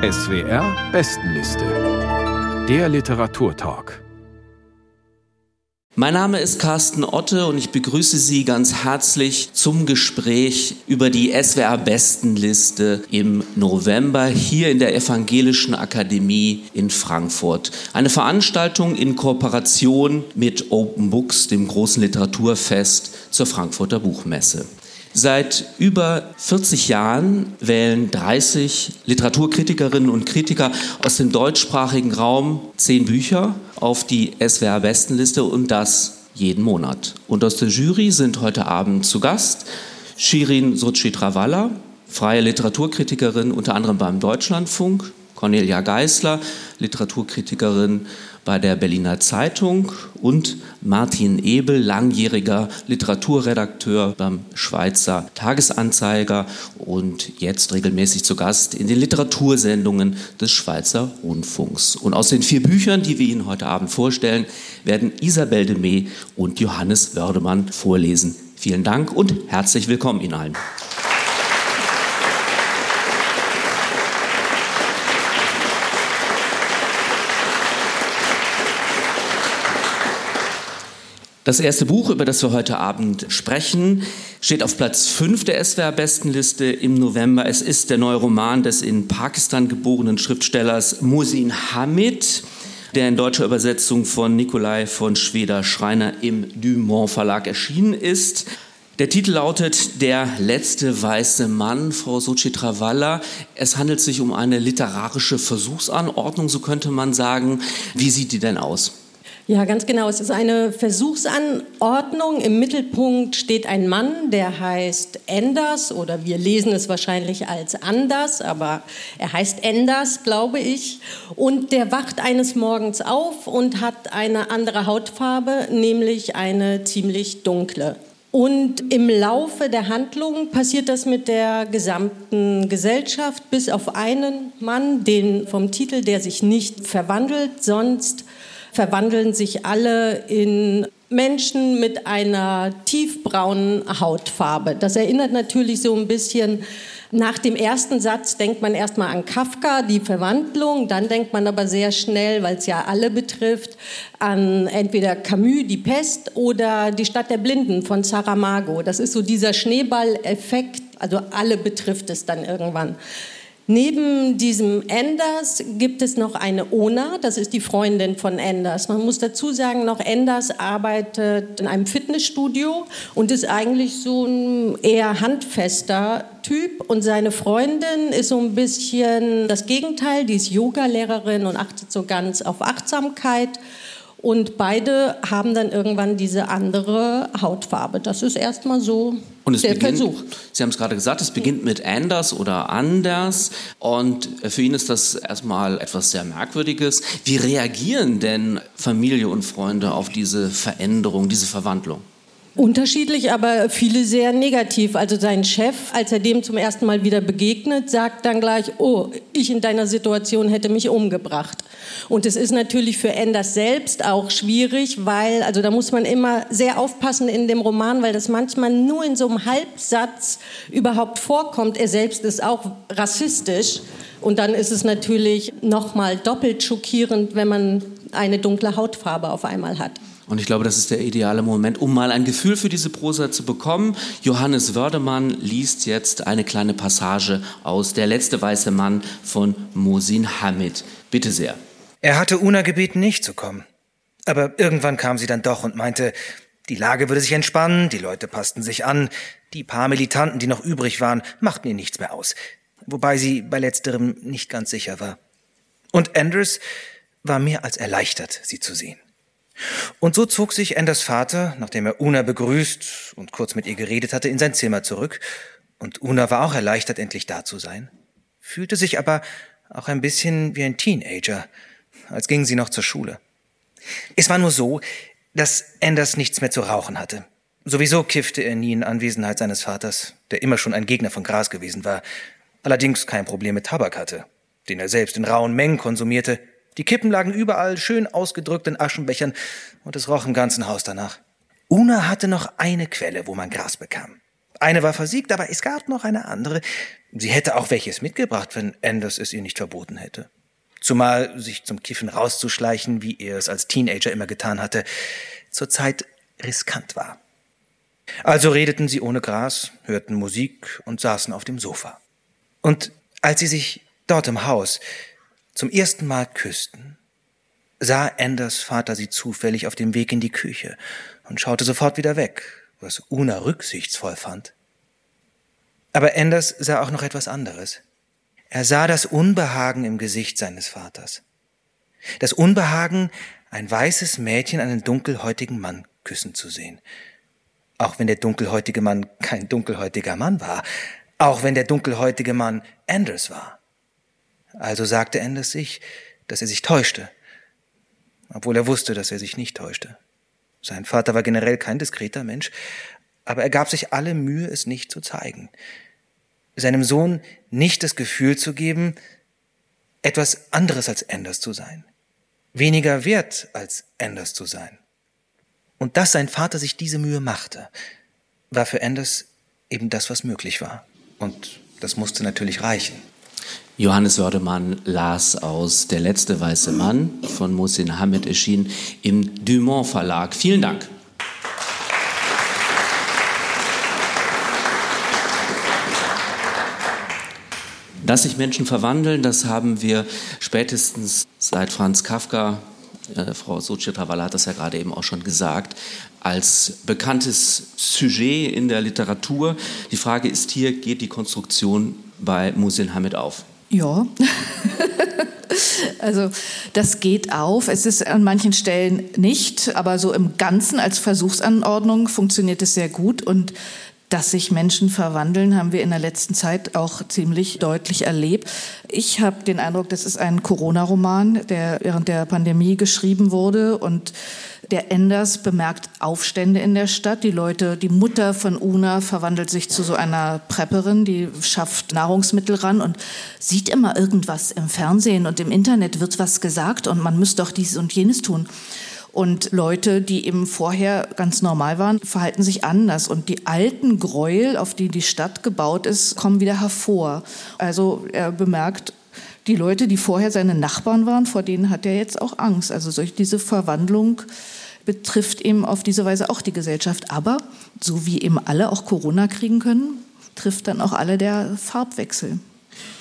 SWR Bestenliste. Der Literaturtalk. Mein Name ist Carsten Otte und ich begrüße Sie ganz herzlich zum Gespräch über die SWR Bestenliste im November hier in der Evangelischen Akademie in Frankfurt. Eine Veranstaltung in Kooperation mit Open Books, dem großen Literaturfest zur Frankfurter Buchmesse. Seit über 40 Jahren wählen 30 Literaturkritikerinnen und Kritiker aus dem deutschsprachigen Raum zehn Bücher auf die SWR Bestenliste und das jeden Monat. Und aus der Jury sind heute Abend zu Gast Shirin Sochitrawala, freie Literaturkritikerin unter anderem beim Deutschlandfunk, Cornelia Geisler, Literaturkritikerin bei der Berliner Zeitung und Martin Ebel, langjähriger Literaturredakteur beim Schweizer Tagesanzeiger und jetzt regelmäßig zu Gast in den Literatursendungen des Schweizer Rundfunks. Und aus den vier Büchern, die wir Ihnen heute Abend vorstellen, werden Isabel de Mee und Johannes Wördemann vorlesen. Vielen Dank und herzlich willkommen Ihnen allen. Das erste Buch, über das wir heute Abend sprechen, steht auf Platz 5 der SWR-Bestenliste im November. Es ist der neue Roman des in Pakistan geborenen Schriftstellers Musin Hamid, der in deutscher Übersetzung von Nikolai von Schweder-Schreiner im Dumont Verlag erschienen ist. Der Titel lautet Der letzte weiße Mann, Frau Sochitrawalla. Es handelt sich um eine literarische Versuchsanordnung, so könnte man sagen. Wie sieht die denn aus? Ja, ganz genau. Es ist eine Versuchsanordnung. Im Mittelpunkt steht ein Mann, der heißt Enders oder wir lesen es wahrscheinlich als Anders, aber er heißt Enders, glaube ich. Und der wacht eines Morgens auf und hat eine andere Hautfarbe, nämlich eine ziemlich dunkle. Und im Laufe der Handlung passiert das mit der gesamten Gesellschaft, bis auf einen Mann, den vom Titel, der sich nicht verwandelt, sonst verwandeln sich alle in Menschen mit einer tiefbraunen Hautfarbe. Das erinnert natürlich so ein bisschen nach dem ersten Satz denkt man erstmal an Kafka, die Verwandlung, dann denkt man aber sehr schnell, weil es ja alle betrifft, an entweder Camus, die Pest oder die Stadt der Blinden von Saramago. Das ist so dieser Schneeballeffekt, also alle betrifft es dann irgendwann. Neben diesem Enders gibt es noch eine Ona, das ist die Freundin von Enders. Man muss dazu sagen, noch Enders arbeitet in einem Fitnessstudio und ist eigentlich so ein eher handfester Typ. Und seine Freundin ist so ein bisschen das Gegenteil, die ist Yoga-Lehrerin und achtet so ganz auf Achtsamkeit. Und beide haben dann irgendwann diese andere Hautfarbe. Das ist erstmal so der beginnt, Versuch. Sie haben es gerade gesagt, es beginnt mit Anders oder Anders. Und für ihn ist das erstmal etwas sehr Merkwürdiges. Wie reagieren denn Familie und Freunde auf diese Veränderung, diese Verwandlung? Unterschiedlich, aber viele sehr negativ. Also sein Chef, als er dem zum ersten Mal wieder begegnet, sagt dann gleich, oh, ich in deiner Situation hätte mich umgebracht. Und es ist natürlich für Enders selbst auch schwierig, weil, also da muss man immer sehr aufpassen in dem Roman, weil das manchmal nur in so einem Halbsatz überhaupt vorkommt. Er selbst ist auch rassistisch. Und dann ist es natürlich nochmal doppelt schockierend, wenn man eine dunkle Hautfarbe auf einmal hat. Und ich glaube, das ist der ideale Moment, um mal ein Gefühl für diese Prosa zu bekommen. Johannes Wördemann liest jetzt eine kleine Passage aus Der letzte weiße Mann von Mosin Hamid. Bitte sehr. Er hatte Una gebeten, nicht zu kommen. Aber irgendwann kam sie dann doch und meinte, die Lage würde sich entspannen, die Leute passten sich an, die paar Militanten, die noch übrig waren, machten ihr nichts mehr aus. Wobei sie bei letzterem nicht ganz sicher war. Und Anders war mehr als erleichtert, sie zu sehen. Und so zog sich Enders Vater, nachdem er Una begrüßt und kurz mit ihr geredet hatte, in sein Zimmer zurück. Und Una war auch erleichtert, endlich da zu sein, fühlte sich aber auch ein bisschen wie ein Teenager, als ging sie noch zur Schule. Es war nur so, dass Anders nichts mehr zu rauchen hatte. Sowieso kiffte er nie in Anwesenheit seines Vaters, der immer schon ein Gegner von Gras gewesen war, allerdings kein Problem mit Tabak hatte, den er selbst in rauen Mengen konsumierte, die Kippen lagen überall schön ausgedrückt in Aschenbechern und es roch im ganzen Haus danach. Una hatte noch eine Quelle, wo man Gras bekam. Eine war versiegt, aber es gab noch eine andere. Sie hätte auch welches mitgebracht, wenn Anders es ihr nicht verboten hätte. Zumal sich zum Kiffen rauszuschleichen, wie er es als Teenager immer getan hatte, zurzeit riskant war. Also redeten sie ohne Gras, hörten Musik und saßen auf dem Sofa. Und als sie sich dort im Haus zum ersten Mal küssten, sah Anders Vater sie zufällig auf dem Weg in die Küche und schaute sofort wieder weg, was Una rücksichtsvoll fand. Aber Anders sah auch noch etwas anderes. Er sah das Unbehagen im Gesicht seines Vaters. Das Unbehagen, ein weißes Mädchen einen dunkelhäutigen Mann küssen zu sehen. Auch wenn der dunkelhäutige Mann kein dunkelhäutiger Mann war, auch wenn der dunkelhäutige Mann Anders war. Also sagte Anders sich, dass er sich täuschte, obwohl er wusste, dass er sich nicht täuschte. Sein Vater war generell kein diskreter Mensch, aber er gab sich alle Mühe, es nicht zu zeigen. Seinem Sohn nicht das Gefühl zu geben, etwas anderes als Anders zu sein. Weniger wert als Anders zu sein. Und dass sein Vater sich diese Mühe machte, war für Anders eben das, was möglich war. Und das musste natürlich reichen. Johannes Wördemann las aus Der letzte weiße Mann von Mohsin Hamid erschien im Dumont Verlag. Vielen Dank. Dass sich Menschen verwandeln, das haben wir spätestens seit Franz Kafka, äh, Frau Sochitrawala hat das ja gerade eben auch schon gesagt, als bekanntes Sujet in der Literatur. Die Frage ist hier, geht die Konstruktion bei Musin Hamid auf? Ja, also das geht auf. Es ist an manchen Stellen nicht, aber so im Ganzen als Versuchsanordnung funktioniert es sehr gut und dass sich Menschen verwandeln, haben wir in der letzten Zeit auch ziemlich deutlich erlebt. Ich habe den Eindruck, das ist ein Corona-Roman, der während der Pandemie geschrieben wurde und der Enders bemerkt Aufstände in der Stadt. Die Leute, die Mutter von Una verwandelt sich zu so einer Prepperin, die schafft Nahrungsmittel ran und sieht immer irgendwas im Fernsehen und im Internet wird was gesagt und man müsste doch dies und jenes tun. Und Leute, die eben vorher ganz normal waren, verhalten sich anders. Und die alten Gräuel, auf die die Stadt gebaut ist, kommen wieder hervor. Also er bemerkt, die Leute, die vorher seine Nachbarn waren, vor denen hat er jetzt auch Angst. Also solch diese Verwandlung betrifft eben auf diese Weise auch die Gesellschaft. Aber so wie eben alle auch Corona kriegen können, trifft dann auch alle der Farbwechsel.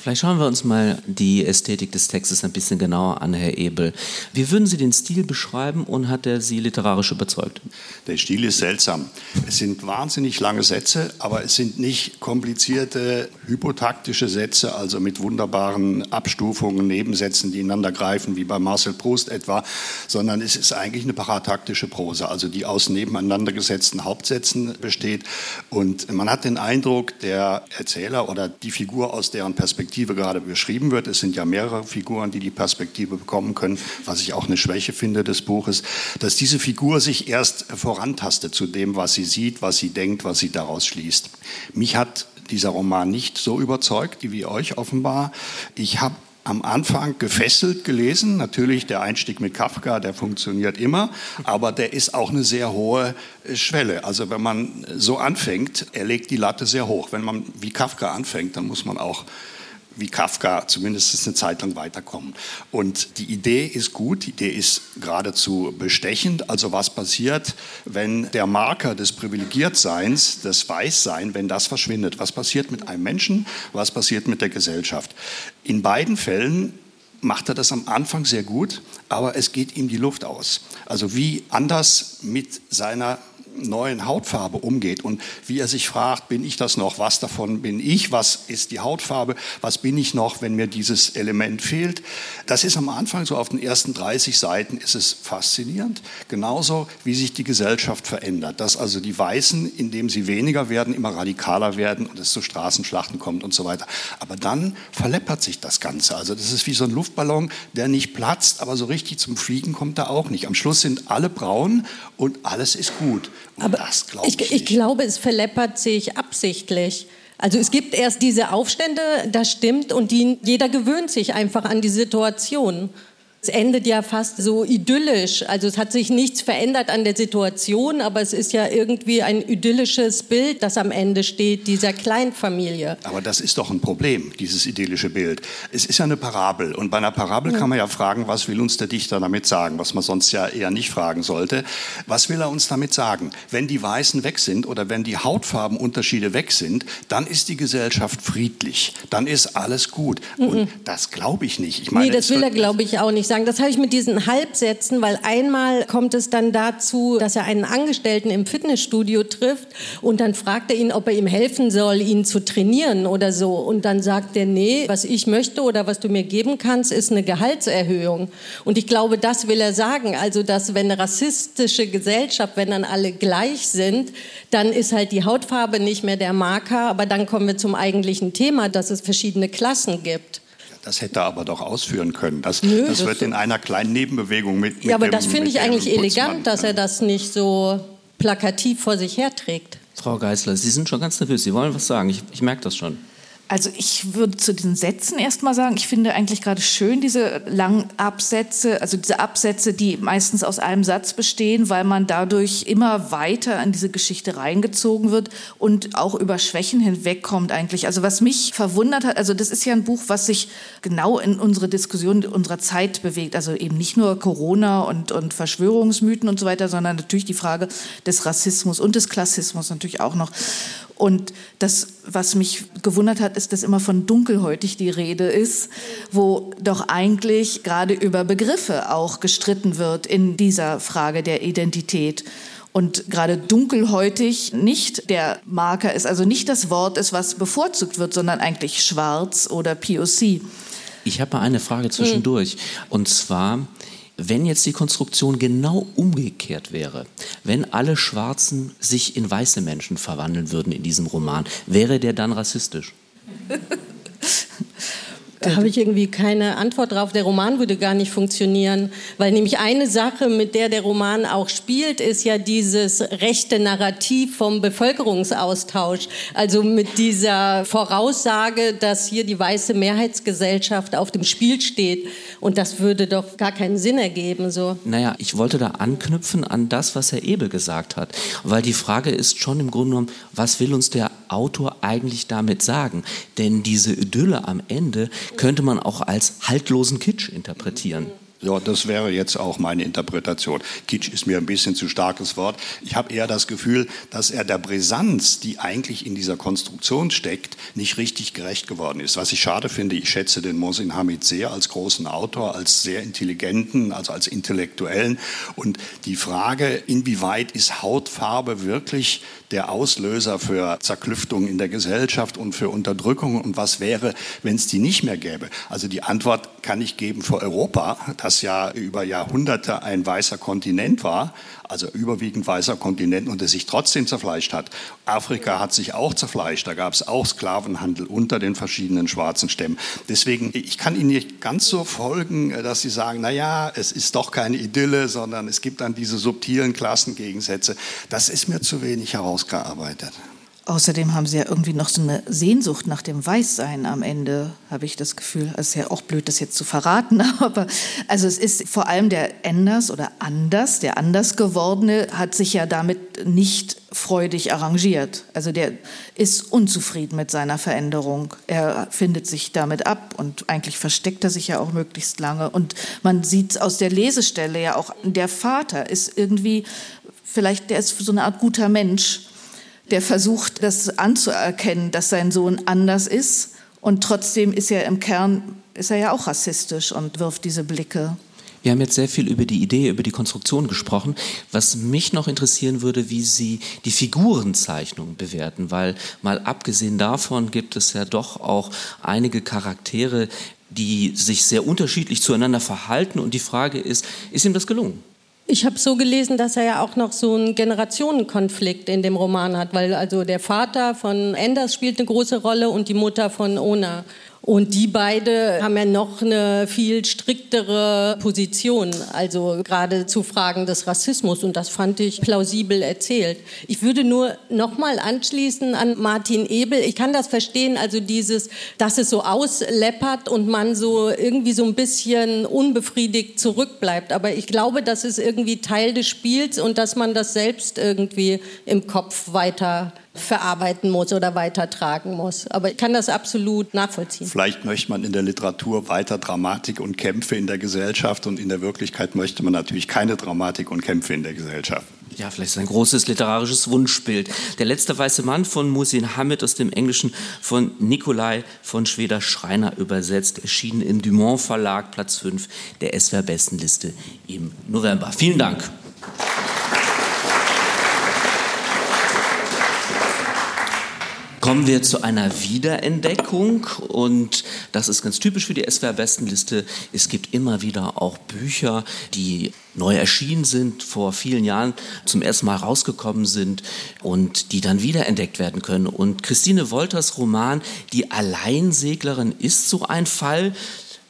Vielleicht schauen wir uns mal die Ästhetik des Textes ein bisschen genauer an, Herr Ebel. Wie würden Sie den Stil beschreiben und hat er Sie literarisch überzeugt? Der Stil ist seltsam. Es sind wahnsinnig lange Sätze, aber es sind nicht komplizierte hypotaktische Sätze, also mit wunderbaren Abstufungen, Nebensätzen, die ineinander greifen, wie bei Marcel Proust etwa, sondern es ist eigentlich eine parataktische Prosa, also die aus nebeneinander gesetzten Hauptsätzen besteht. Und man hat den Eindruck, der Erzähler oder die Figur, aus deren Perspektive Perspektive gerade beschrieben wird. Es sind ja mehrere Figuren, die die Perspektive bekommen können, was ich auch eine Schwäche finde des Buches, dass diese Figur sich erst vorantastet zu dem, was sie sieht, was sie denkt, was sie daraus schließt. Mich hat dieser Roman nicht so überzeugt, wie euch offenbar. Ich habe am Anfang gefesselt gelesen. Natürlich der Einstieg mit Kafka, der funktioniert immer, aber der ist auch eine sehr hohe äh, Schwelle. Also wenn man so anfängt, er legt die Latte sehr hoch. Wenn man wie Kafka anfängt, dann muss man auch wie Kafka zumindest eine Zeit lang weiterkommen. Und die Idee ist gut, die Idee ist geradezu bestechend. Also was passiert, wenn der Marker des Privilegiertseins, des Weißsein, wenn das verschwindet? Was passiert mit einem Menschen? Was passiert mit der Gesellschaft? In beiden Fällen macht er das am Anfang sehr gut, aber es geht ihm die Luft aus. Also wie anders mit seiner neuen Hautfarbe umgeht und wie er sich fragt, bin ich das noch? Was davon bin ich? Was ist die Hautfarbe? Was bin ich noch, wenn mir dieses Element fehlt? Das ist am Anfang, so auf den ersten 30 Seiten, ist es faszinierend. Genauso wie sich die Gesellschaft verändert. Dass also die Weißen, indem sie weniger werden, immer radikaler werden und es zu Straßenschlachten kommt und so weiter. Aber dann verleppert sich das Ganze. Also das ist wie so ein Luftballon, der nicht platzt, aber so richtig zum Fliegen kommt er auch nicht. Am Schluss sind alle braun und alles ist gut. Aber ich, ich, ich glaube, es verleppert sich absichtlich. Also es gibt erst diese Aufstände, das stimmt, und die, jeder gewöhnt sich einfach an die Situation. Es endet ja fast so idyllisch. Also es hat sich nichts verändert an der Situation, aber es ist ja irgendwie ein idyllisches Bild, das am Ende steht, dieser Kleinfamilie. Aber das ist doch ein Problem, dieses idyllische Bild. Es ist ja eine Parabel und bei einer Parabel ja. kann man ja fragen, was will uns der Dichter damit sagen, was man sonst ja eher nicht fragen sollte. Was will er uns damit sagen? Wenn die Weißen weg sind oder wenn die Hautfarbenunterschiede weg sind, dann ist die Gesellschaft friedlich, dann ist alles gut. Mhm. Und das glaube ich nicht. Ich meine, nee, das will er, glaube ich, auch nicht sagen. Das habe ich mit diesen Halbsätzen, weil einmal kommt es dann dazu, dass er einen Angestellten im Fitnessstudio trifft und dann fragt er ihn, ob er ihm helfen soll, ihn zu trainieren oder so. Und dann sagt er, nee, was ich möchte oder was du mir geben kannst, ist eine Gehaltserhöhung. Und ich glaube, das will er sagen. Also, dass wenn eine rassistische Gesellschaft, wenn dann alle gleich sind, dann ist halt die Hautfarbe nicht mehr der Marker. Aber dann kommen wir zum eigentlichen Thema, dass es verschiedene Klassen gibt. Das hätte er aber doch ausführen können. Das, Nö, das, das wird in einer kleinen Nebenbewegung mit. mit ja, aber dem, das finde ich eigentlich elegant, dass er das nicht so plakativ vor sich herträgt. Frau Geisler, Sie sind schon ganz nervös. Sie wollen was sagen. Ich, ich merke das schon. Also ich würde zu diesen Sätzen erstmal sagen, ich finde eigentlich gerade schön diese langen Absätze, also diese Absätze, die meistens aus einem Satz bestehen, weil man dadurch immer weiter in diese Geschichte reingezogen wird und auch über Schwächen hinwegkommt eigentlich. Also was mich verwundert hat, also das ist ja ein Buch, was sich genau in unsere Diskussion unserer Zeit bewegt. Also eben nicht nur Corona und, und Verschwörungsmythen und so weiter, sondern natürlich die Frage des Rassismus und des Klassismus natürlich auch noch. Und das, was mich gewundert hat, ist, dass immer von dunkelhäutig die Rede ist, wo doch eigentlich gerade über Begriffe auch gestritten wird in dieser Frage der Identität. Und gerade dunkelhäutig nicht der Marker ist, also nicht das Wort ist, was bevorzugt wird, sondern eigentlich schwarz oder POC. Ich habe mal eine Frage zwischendurch. Und zwar, wenn jetzt die Konstruktion genau umgekehrt wäre, wenn alle Schwarzen sich in weiße Menschen verwandeln würden in diesem Roman, wäre der dann rassistisch? Da habe ich irgendwie keine Antwort drauf. Der Roman würde gar nicht funktionieren, weil nämlich eine Sache, mit der der Roman auch spielt, ist ja dieses rechte Narrativ vom Bevölkerungsaustausch. Also mit dieser Voraussage, dass hier die weiße Mehrheitsgesellschaft auf dem Spiel steht. Und das würde doch gar keinen Sinn ergeben. So. Naja, ich wollte da anknüpfen an das, was Herr Ebel gesagt hat. Weil die Frage ist schon im Grunde genommen, was will uns der Autor eigentlich damit sagen? Denn diese Idylle am Ende könnte man auch als haltlosen Kitsch interpretieren. Ja, das wäre jetzt auch meine Interpretation. Kitsch ist mir ein bisschen zu starkes Wort. Ich habe eher das Gefühl, dass er der Brisanz, die eigentlich in dieser Konstruktion steckt, nicht richtig gerecht geworden ist. Was ich schade finde, ich schätze den Mohsin Hamid sehr als großen Autor, als sehr intelligenten, also als Intellektuellen. Und die Frage, inwieweit ist Hautfarbe wirklich der Auslöser für Zerklüftung in der Gesellschaft und für Unterdrückung und was wäre, wenn es die nicht mehr gäbe? Also die Antwort kann ich geben für Europa, das ja über Jahrhunderte ein weißer Kontinent war, also überwiegend weißer Kontinent und der sich trotzdem zerfleischt hat. Afrika hat sich auch zerfleischt, da gab es auch Sklavenhandel unter den verschiedenen schwarzen Stämmen. Deswegen, ich kann Ihnen nicht ganz so folgen, dass Sie sagen, na ja, es ist doch keine Idylle, sondern es gibt dann diese subtilen Klassengegensätze. Das ist mir zu wenig herausgearbeitet. Außerdem haben sie ja irgendwie noch so eine Sehnsucht nach dem Weißsein am Ende, habe ich das Gefühl. Es ist ja auch blöd, das jetzt zu verraten, aber also es ist vor allem der Enders oder Anders, der anders gewordene, hat sich ja damit nicht freudig arrangiert. Also der ist unzufrieden mit seiner Veränderung. Er findet sich damit ab und eigentlich versteckt er sich ja auch möglichst lange. Und man sieht aus der Lesestelle ja auch, der Vater ist irgendwie, vielleicht der ist so eine Art guter Mensch der versucht, das anzuerkennen, dass sein Sohn anders ist. Und trotzdem ist er im Kern, ist er ja auch rassistisch und wirft diese Blicke. Wir haben jetzt sehr viel über die Idee, über die Konstruktion gesprochen. Was mich noch interessieren würde, wie Sie die Figurenzeichnung bewerten, weil mal abgesehen davon gibt es ja doch auch einige Charaktere, die sich sehr unterschiedlich zueinander verhalten. Und die Frage ist, ist ihm das gelungen? Ich habe so gelesen, dass er ja auch noch so einen Generationenkonflikt in dem Roman hat, weil also der Vater von Enders spielt eine große Rolle und die Mutter von Ona. Und die beide haben ja noch eine viel striktere Position, also gerade zu Fragen des Rassismus. Und das fand ich plausibel erzählt. Ich würde nur noch mal anschließen an Martin Ebel. Ich kann das verstehen, also dieses, dass es so ausleppert und man so irgendwie so ein bisschen unbefriedigt zurückbleibt. Aber ich glaube, das ist irgendwie Teil des Spiels und dass man das selbst irgendwie im Kopf weiter verarbeiten muss oder weitertragen muss. Aber ich kann das absolut nachvollziehen. Vielleicht möchte man in der Literatur weiter Dramatik und Kämpfe in der Gesellschaft und in der Wirklichkeit möchte man natürlich keine Dramatik und Kämpfe in der Gesellschaft. Ja, vielleicht ist ein großes literarisches Wunschbild. Der letzte weiße Mann von Musin Hamid aus dem Englischen von Nikolai von Schweder Schreiner übersetzt, erschienen im Dumont Verlag, Platz 5 der SWR Bestenliste im November. Vielen Dank. Kommen wir zu einer Wiederentdeckung und das ist ganz typisch für die SWR Bestenliste. Es gibt immer wieder auch Bücher, die neu erschienen sind, vor vielen Jahren zum ersten Mal rausgekommen sind und die dann wiederentdeckt werden können. Und Christine Wolters Roman Die Alleinseglerin ist so ein Fall.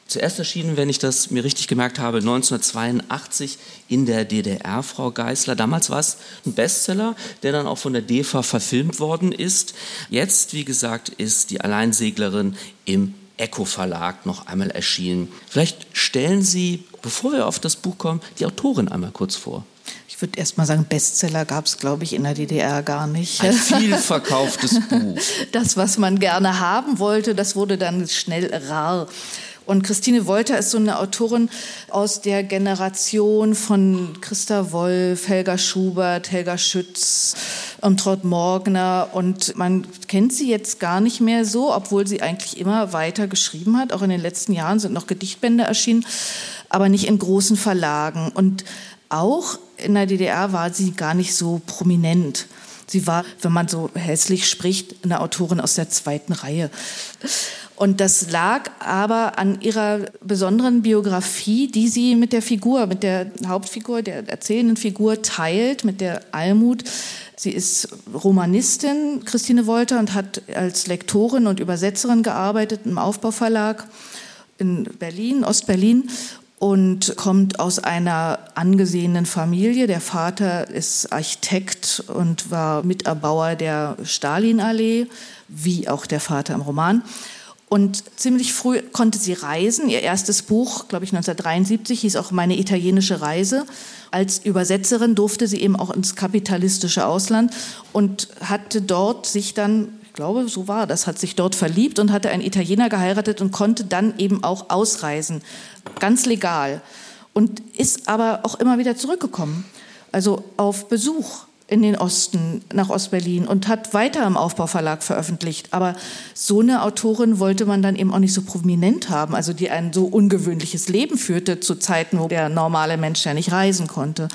Zuerst erschienen, wenn ich das mir richtig gemerkt habe, 1982 in der DDR, Frau Geißler. Damals war es ein Bestseller, der dann auch von der DEFA verfilmt worden ist. Jetzt, wie gesagt, ist die Alleinseglerin im Echo Verlag noch einmal erschienen. Vielleicht stellen Sie, bevor wir auf das Buch kommen, die Autorin einmal kurz vor. Ich würde erst mal sagen, Bestseller gab es, glaube ich, in der DDR gar nicht. Ein viel verkauftes Buch. Das, was man gerne haben wollte, das wurde dann schnell rar. Und Christine Wolter ist so eine Autorin aus der Generation von Christa Wolf, Helga Schubert, Helga Schütz, Traut Morgner. Und man kennt sie jetzt gar nicht mehr so, obwohl sie eigentlich immer weiter geschrieben hat. Auch in den letzten Jahren sind noch Gedichtbände erschienen, aber nicht in großen Verlagen. Und auch in der DDR war sie gar nicht so prominent. Sie war, wenn man so hässlich spricht, eine Autorin aus der zweiten Reihe. Und das lag aber an ihrer besonderen Biografie, die sie mit der Figur, mit der Hauptfigur, der erzählenden Figur teilt, mit der Almut. Sie ist Romanistin, Christine Wolter, und hat als Lektorin und Übersetzerin gearbeitet im Aufbauverlag in Berlin, Ostberlin und kommt aus einer angesehenen Familie. Der Vater ist Architekt und war Miterbauer der Stalinallee, wie auch der Vater im Roman. Und ziemlich früh konnte sie reisen. Ihr erstes Buch, glaube ich 1973, hieß auch Meine italienische Reise. Als Übersetzerin durfte sie eben auch ins kapitalistische Ausland und hatte dort sich dann, ich glaube, so war das, hat sich dort verliebt und hatte einen Italiener geheiratet und konnte dann eben auch ausreisen. Ganz legal. Und ist aber auch immer wieder zurückgekommen. Also auf Besuch in den Osten, nach Ostberlin und hat weiter im Aufbauverlag veröffentlicht. Aber so eine Autorin wollte man dann eben auch nicht so prominent haben, also die ein so ungewöhnliches Leben führte zu Zeiten, wo der normale Mensch ja nicht reisen konnte.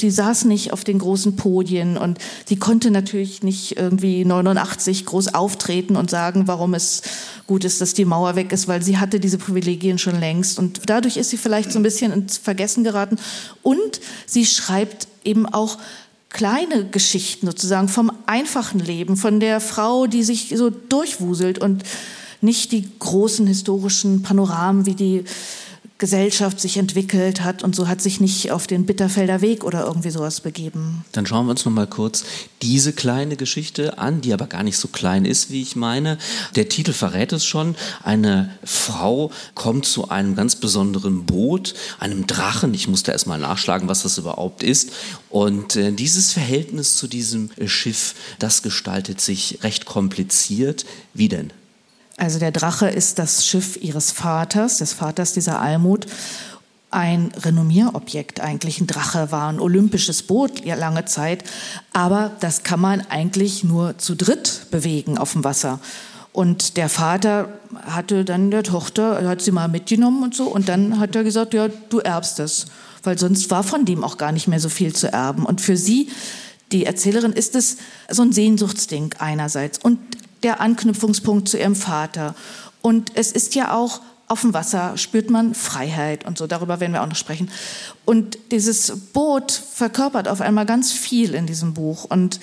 Die saß nicht auf den großen Podien und sie konnte natürlich nicht irgendwie 89 groß auftreten und sagen, warum es gut ist, dass die Mauer weg ist, weil sie hatte diese Privilegien schon längst. Und dadurch ist sie vielleicht so ein bisschen ins Vergessen geraten. Und sie schreibt eben auch kleine Geschichten sozusagen vom einfachen Leben, von der Frau, die sich so durchwuselt und nicht die großen historischen Panoramen wie die Gesellschaft sich entwickelt hat und so hat sich nicht auf den Bitterfelder Weg oder irgendwie sowas begeben. Dann schauen wir uns noch mal kurz diese kleine Geschichte an, die aber gar nicht so klein ist, wie ich meine. Der Titel verrät es schon. Eine Frau kommt zu einem ganz besonderen Boot, einem Drachen. Ich musste erst mal nachschlagen, was das überhaupt ist. Und äh, dieses Verhältnis zu diesem Schiff, das gestaltet sich recht kompliziert. Wie denn? Also der Drache ist das Schiff ihres Vaters, des Vaters dieser Almut. Ein Renommierobjekt eigentlich. Ein Drache war ein olympisches Boot ja, lange Zeit. Aber das kann man eigentlich nur zu dritt bewegen auf dem Wasser. Und der Vater hatte dann der Tochter, hat sie mal mitgenommen und so. Und dann hat er gesagt, ja, du erbst es. Weil sonst war von dem auch gar nicht mehr so viel zu erben. Und für sie, die Erzählerin, ist es so ein Sehnsuchtsding einerseits. Und der Anknüpfungspunkt zu ihrem Vater. Und es ist ja auch auf dem Wasser spürt man Freiheit und so. Darüber werden wir auch noch sprechen. Und dieses Boot verkörpert auf einmal ganz viel in diesem Buch. Und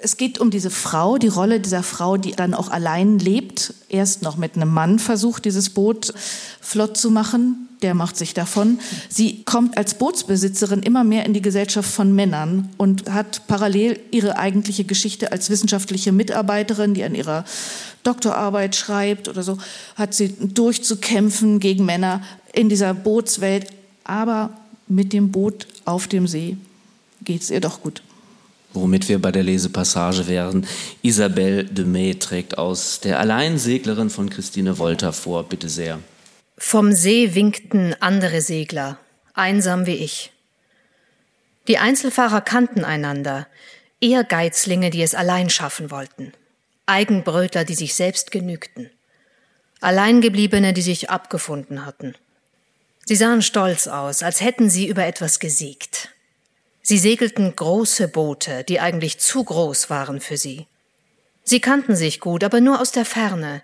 Es geht um diese Frau, die Rolle dieser Frau, die dann auch allein lebt, erst noch mit einem Mann versucht, dieses Boot flott zu machen. Der macht sich davon. Sie kommt als Bootsbesitzerin immer mehr in die Gesellschaft von Männern und hat parallel ihre eigentliche Geschichte als wissenschaftliche Mitarbeiterin, die an ihrer Doktorarbeit schreibt oder so, hat sie durchzukämpfen gegen Männer in dieser Bootswelt. Aber mit dem Boot auf dem See geht es ihr doch gut womit wir bei der Lesepassage wären. Isabelle de May trägt aus der Alleinseglerin von Christine Wolter vor. Bitte sehr. Vom See winkten andere Segler, einsam wie ich. Die Einzelfahrer kannten einander, Ehrgeizlinge, die es allein schaffen wollten, Eigenbrötler, die sich selbst genügten, Alleingebliebene, die sich abgefunden hatten. Sie sahen stolz aus, als hätten sie über etwas gesiegt. Sie segelten große Boote, die eigentlich zu groß waren für sie. Sie kannten sich gut, aber nur aus der Ferne.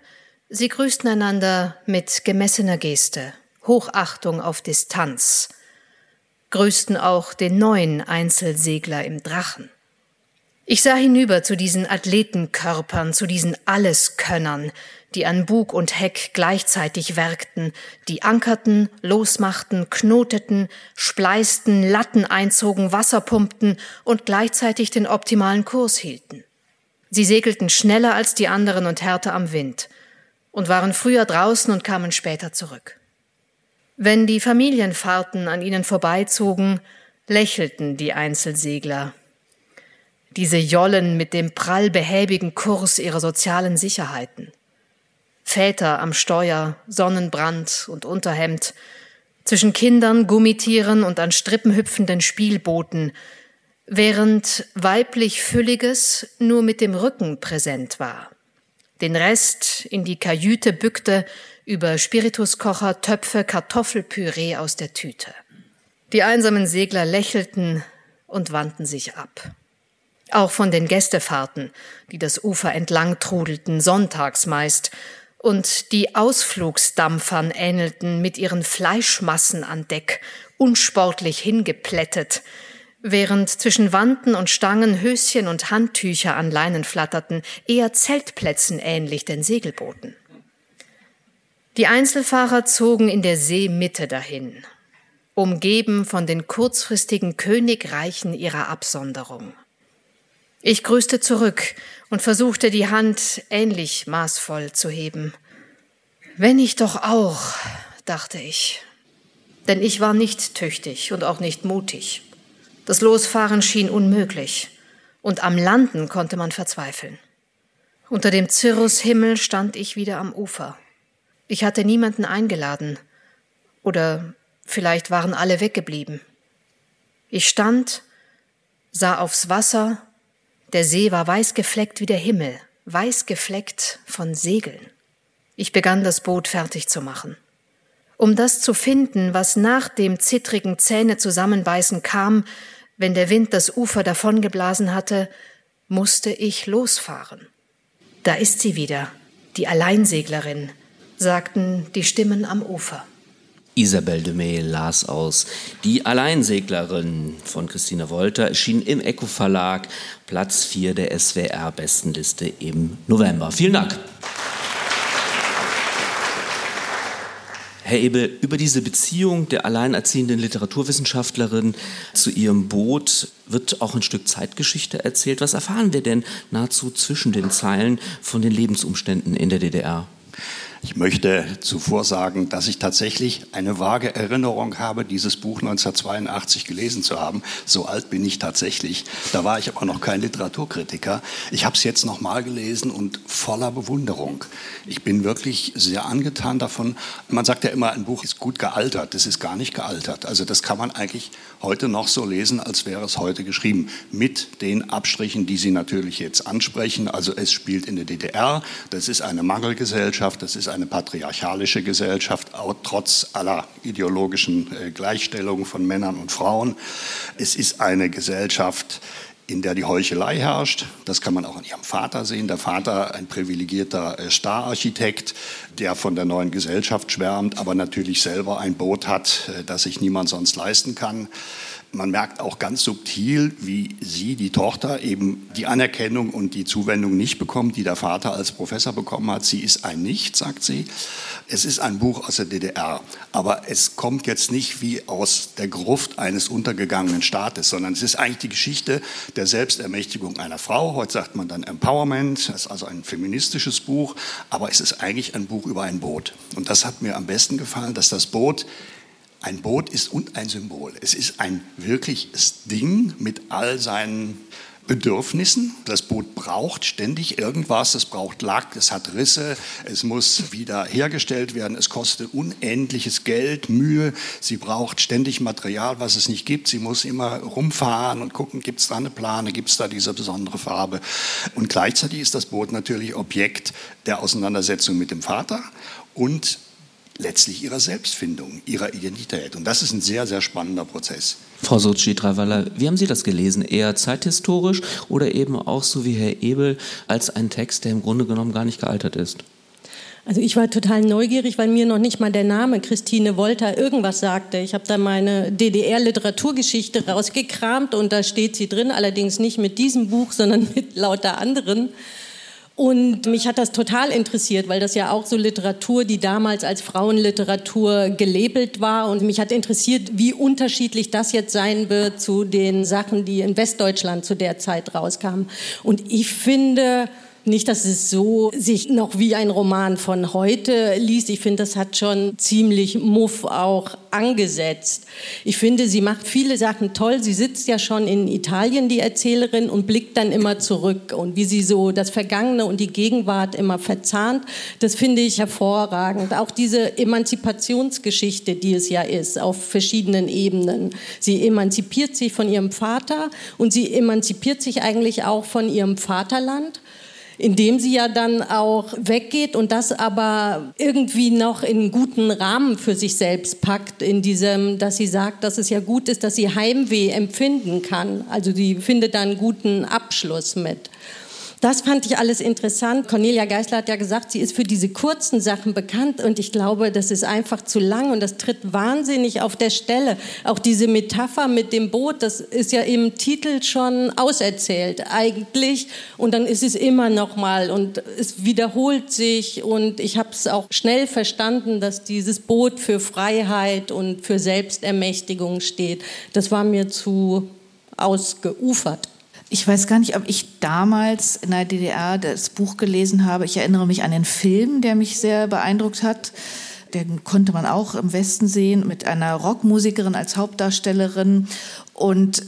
Sie grüßten einander mit gemessener Geste, Hochachtung auf Distanz, grüßten auch den neuen Einzelsegler im Drachen. Ich sah hinüber zu diesen Athletenkörpern, zu diesen Alleskönnern, die an Bug und Heck gleichzeitig werkten, die ankerten, losmachten, knoteten, spleisten, Latten einzogen, Wasser pumpten und gleichzeitig den optimalen Kurs hielten. Sie segelten schneller als die anderen und härter am Wind und waren früher draußen und kamen später zurück. Wenn die Familienfahrten an ihnen vorbeizogen, lächelten die Einzelsegler. Diese Jollen mit dem prallbehäbigen Kurs ihrer sozialen Sicherheiten. Väter am Steuer, Sonnenbrand und Unterhemd, zwischen Kindern, Gummitieren und an Strippen hüpfenden Spielbooten, während weiblich Fülliges nur mit dem Rücken präsent war. Den Rest in die Kajüte bückte über Spirituskocher, Töpfe, Kartoffelpüree aus der Tüte. Die einsamen Segler lächelten und wandten sich ab. Auch von den Gästefahrten, die das Ufer entlang trudelten, sonntags meist, und die Ausflugsdampfern ähnelten mit ihren Fleischmassen an Deck, unsportlich hingeplättet, während zwischen Wanden und Stangen Höschen und Handtücher an Leinen flatterten, eher Zeltplätzen ähnlich den Segelbooten. Die Einzelfahrer zogen in der Seemitte dahin, umgeben von den kurzfristigen Königreichen ihrer Absonderung. Ich grüßte zurück und versuchte die Hand ähnlich maßvoll zu heben. Wenn ich doch auch, dachte ich. Denn ich war nicht tüchtig und auch nicht mutig. Das Losfahren schien unmöglich, und am Landen konnte man verzweifeln. Unter dem Cirrushimmel stand ich wieder am Ufer. Ich hatte niemanden eingeladen, oder vielleicht waren alle weggeblieben. Ich stand, sah aufs Wasser der See war weiß gefleckt wie der Himmel, weiß gefleckt von Segeln. Ich begann das Boot fertig zu machen. Um das zu finden, was nach dem zittrigen Zähne zusammenbeißen kam, wenn der Wind das Ufer davongeblasen hatte, musste ich losfahren. Da ist sie wieder, die Alleinseglerin, sagten die Stimmen am Ufer. Isabelle de May las aus Die Alleinseglerin von Christina Wolter erschien im Eco Verlag, Platz 4 der SWR Bestenliste im November. Vielen Dank. Herr Ebel, über diese Beziehung der alleinerziehenden Literaturwissenschaftlerin zu ihrem Boot wird auch ein Stück Zeitgeschichte erzählt. Was erfahren wir denn nahezu zwischen den Zeilen von den Lebensumständen in der DDR? Ich möchte zuvor sagen, dass ich tatsächlich eine vage Erinnerung habe, dieses Buch 1982 gelesen zu haben. So alt bin ich tatsächlich. Da war ich aber noch kein Literaturkritiker. Ich habe es jetzt nochmal gelesen und voller Bewunderung. Ich bin wirklich sehr angetan davon. Man sagt ja immer, ein Buch ist gut gealtert. Das ist gar nicht gealtert. Also das kann man eigentlich heute noch so lesen, als wäre es heute geschrieben. Mit den Abstrichen, die Sie natürlich jetzt ansprechen. Also es spielt in der DDR. Das ist eine Mangelgesellschaft. Das ist eine patriarchalische Gesellschaft, trotz aller ideologischen äh, Gleichstellung von Männern und Frauen. Es ist eine Gesellschaft, in der die Heuchelei herrscht. Das kann man auch an ihrem Vater sehen. Der Vater, ein privilegierter äh, Stararchitekt, der von der neuen Gesellschaft schwärmt, aber natürlich selber ein Boot hat, äh, das sich niemand sonst leisten kann. Man merkt auch ganz subtil, wie sie, die Tochter, eben die Anerkennung und die Zuwendung nicht bekommt, die der Vater als Professor bekommen hat. Sie ist ein Nichts, sagt sie. Es ist ein Buch aus der DDR, aber es kommt jetzt nicht wie aus der Gruft eines untergegangenen Staates, sondern es ist eigentlich die Geschichte der Selbstermächtigung einer Frau. Heute sagt man dann Empowerment, es ist also ein feministisches Buch, aber es ist eigentlich ein Buch über ein Boot. Und das hat mir am besten gefallen, dass das Boot ein Boot ist und ein Symbol. Es ist ein wirkliches Ding mit all seinen Bedürfnissen. Das Boot braucht ständig irgendwas. Es braucht Lack, es hat Risse, es muss wieder hergestellt werden. Es kostet unendliches Geld, Mühe. Sie braucht ständig Material, was es nicht gibt. Sie muss immer rumfahren und gucken, gibt es da eine Plane, gibt es da diese besondere Farbe. Und gleichzeitig ist das Boot natürlich Objekt der Auseinandersetzung mit dem Vater und letztlich ihrer Selbstfindung, ihrer Identität. Und das ist ein sehr, sehr spannender Prozess. Frau Sochi-Travalla, wie haben Sie das gelesen? Eher zeithistorisch oder eben auch so wie Herr Ebel als ein Text, der im Grunde genommen gar nicht gealtert ist? Also ich war total neugierig, weil mir noch nicht mal der Name Christine Wolter irgendwas sagte. Ich habe da meine DDR-Literaturgeschichte rausgekramt und da steht sie drin, allerdings nicht mit diesem Buch, sondern mit lauter anderen. Und mich hat das total interessiert, weil das ja auch so Literatur, die damals als Frauenliteratur gelabelt war. Und mich hat interessiert, wie unterschiedlich das jetzt sein wird zu den Sachen, die in Westdeutschland zu der Zeit rauskamen. Und ich finde, nicht, dass es so sich noch wie ein Roman von heute liest. Ich finde, das hat schon ziemlich Muff auch angesetzt. Ich finde, sie macht viele Sachen toll. Sie sitzt ja schon in Italien, die Erzählerin, und blickt dann immer zurück. Und wie sie so das Vergangene und die Gegenwart immer verzahnt, das finde ich hervorragend. Auch diese Emanzipationsgeschichte, die es ja ist, auf verschiedenen Ebenen. Sie emanzipiert sich von ihrem Vater und sie emanzipiert sich eigentlich auch von ihrem Vaterland indem sie ja dann auch weggeht und das aber irgendwie noch in guten Rahmen für sich selbst packt, in diesem, dass sie sagt, dass es ja gut ist, dass sie Heimweh empfinden kann. Also sie findet da einen guten Abschluss mit. Das fand ich alles interessant. Cornelia Geisler hat ja gesagt, sie ist für diese kurzen Sachen bekannt und ich glaube, das ist einfach zu lang und das tritt wahnsinnig auf der Stelle. Auch diese Metapher mit dem Boot, das ist ja im Titel schon auserzählt eigentlich und dann ist es immer noch mal und es wiederholt sich und ich habe es auch schnell verstanden, dass dieses Boot für Freiheit und für Selbstermächtigung steht. Das war mir zu ausgeufert. Ich weiß gar nicht, ob ich damals in der DDR das Buch gelesen habe. Ich erinnere mich an den Film, der mich sehr beeindruckt hat. Den konnte man auch im Westen sehen mit einer Rockmusikerin als Hauptdarstellerin. Und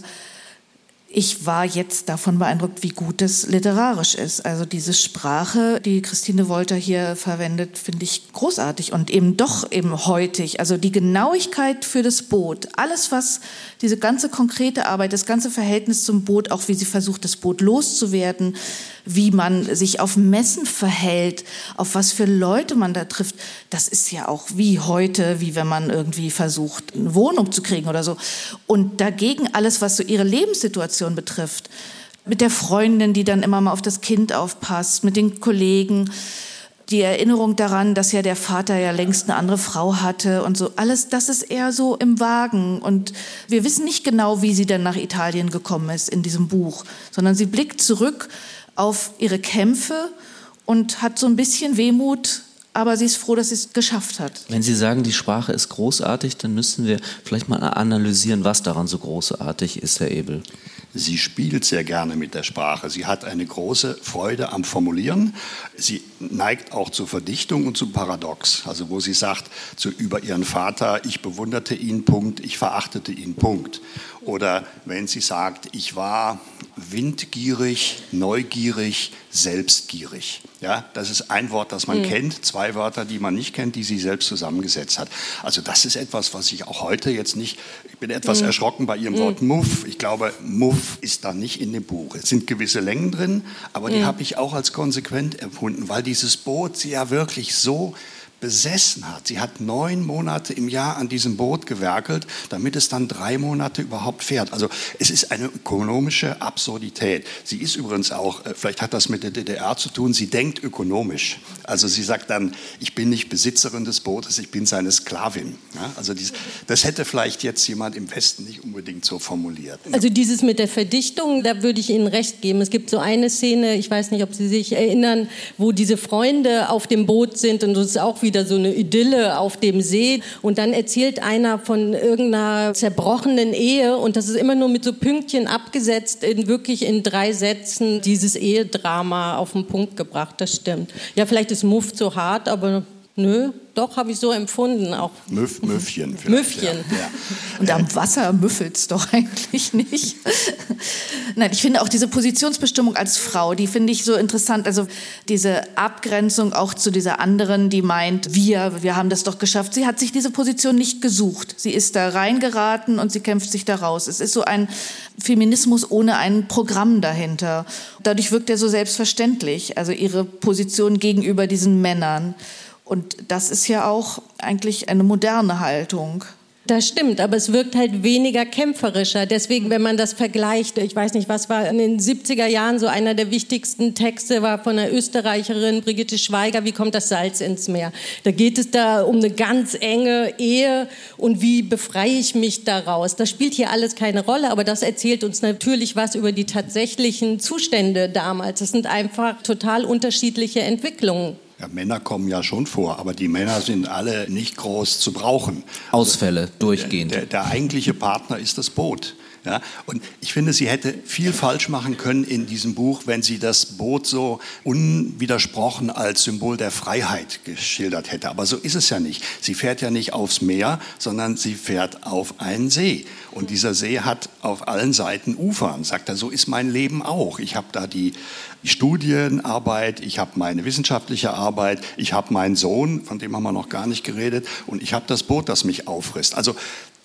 ich war jetzt davon beeindruckt, wie gut es literarisch ist. Also diese Sprache, die Christine Wolter hier verwendet, finde ich großartig und eben doch eben heutig. Also die Genauigkeit für das Boot, alles was diese ganze konkrete Arbeit, das ganze Verhältnis zum Boot, auch wie sie versucht, das Boot loszuwerden, wie man sich auf Messen verhält, auf was für Leute man da trifft, das ist ja auch wie heute, wie wenn man irgendwie versucht, eine Wohnung zu kriegen oder so. Und dagegen alles, was so ihre Lebenssituation betrifft, mit der Freundin, die dann immer mal auf das Kind aufpasst, mit den Kollegen, die Erinnerung daran, dass ja der Vater ja längst eine andere Frau hatte und so. Alles das ist eher so im Wagen. Und wir wissen nicht genau, wie sie dann nach Italien gekommen ist in diesem Buch, sondern sie blickt zurück auf ihre Kämpfe und hat so ein bisschen Wehmut, aber sie ist froh, dass sie es geschafft hat. Wenn Sie sagen, die Sprache ist großartig, dann müssen wir vielleicht mal analysieren, was daran so großartig ist, Herr Ebel. Sie spielt sehr gerne mit der Sprache. Sie hat eine große Freude am Formulieren. Sie neigt auch zur Verdichtung und zum Paradox. Also wo sie sagt zu, über ihren Vater, ich bewunderte ihn, Punkt, ich verachtete ihn, Punkt. Oder wenn sie sagt, ich war windgierig, neugierig, selbstgierig. Ja, das ist ein Wort, das man mhm. kennt, zwei Wörter, die man nicht kennt, die sie selbst zusammengesetzt hat. Also das ist etwas, was ich auch heute jetzt nicht, ich bin etwas mhm. erschrocken bei ihrem mhm. Wort Muff. Ich glaube, Muff ist da nicht in dem Buch. Es sind gewisse Längen drin, aber die hm. habe ich auch als konsequent empfunden, weil dieses Boot sie ja wirklich so besessen hat. Sie hat neun Monate im Jahr an diesem Boot gewerkelt, damit es dann drei Monate überhaupt fährt. Also es ist eine ökonomische Absurdität. Sie ist übrigens auch, äh, vielleicht hat das mit der DDR zu tun, sie denkt ökonomisch. Also sie sagt dann, ich bin nicht Besitzerin des Bootes, ich bin seine Sklavin. Ja, also dies, das hätte vielleicht jetzt jemand im Westen nicht unbedingt so formuliert. Also dieses mit der Verdichtung, da würde ich Ihnen recht geben. Es gibt so eine Szene, ich weiß nicht, ob Sie sich erinnern, wo diese Freunde auf dem Boot sind und das ist auch wieder so eine Idylle auf dem See und dann erzählt einer von irgendeiner zerbrochenen Ehe und das ist immer nur mit so Pünktchen abgesetzt, in wirklich in drei Sätzen dieses Ehedrama auf den Punkt gebracht. Das stimmt. Ja, vielleicht ist Muff zu hart, aber nö, doch, habe ich so empfunden. Auch. Müff, Müffchen. Müffchen. Ja, ja. Und am Wasser müffelt es doch eigentlich nicht. Nein, ich finde auch diese Positionsbestimmung als Frau, die finde ich so interessant. Also diese Abgrenzung auch zu dieser anderen, die meint, wir, wir haben das doch geschafft. Sie hat sich diese Position nicht gesucht. Sie ist da reingeraten und sie kämpft sich da raus. Es ist so ein Feminismus ohne ein Programm dahinter. Dadurch wirkt er so selbstverständlich. Also ihre Position gegenüber diesen Männern. Und das ist ja auch eigentlich eine moderne Haltung. Das stimmt, aber es wirkt halt weniger kämpferischer. Deswegen, wenn man das vergleicht, ich weiß nicht, was war in den 70er Jahren so einer der wichtigsten Texte war von einer Österreicherin, Brigitte Schweiger, wie kommt das Salz ins Meer? Da geht es da um eine ganz enge Ehe und wie befreie ich mich daraus? Das spielt hier alles keine Rolle, aber das erzählt uns natürlich was über die tatsächlichen Zustände damals. Das sind einfach total unterschiedliche Entwicklungen. Ja, Männer kommen ja schon vor, aber die Männer sind alle nicht groß zu brauchen. Ausfälle durchgehend. Der, der, der eigentliche Partner ist das Boot. Ja, und ich finde, sie hätte viel falsch machen können in diesem Buch, wenn sie das Boot so unwidersprochen als Symbol der Freiheit geschildert hätte. Aber so ist es ja nicht. Sie fährt ja nicht aufs Meer, sondern sie fährt auf einen See. Und dieser See hat auf allen Seiten Ufern. Sagt er, so ist mein Leben auch. Ich habe da die Studienarbeit, ich habe meine wissenschaftliche Arbeit, ich habe meinen Sohn, von dem haben wir noch gar nicht geredet, und ich habe das Boot, das mich auffrisst. Also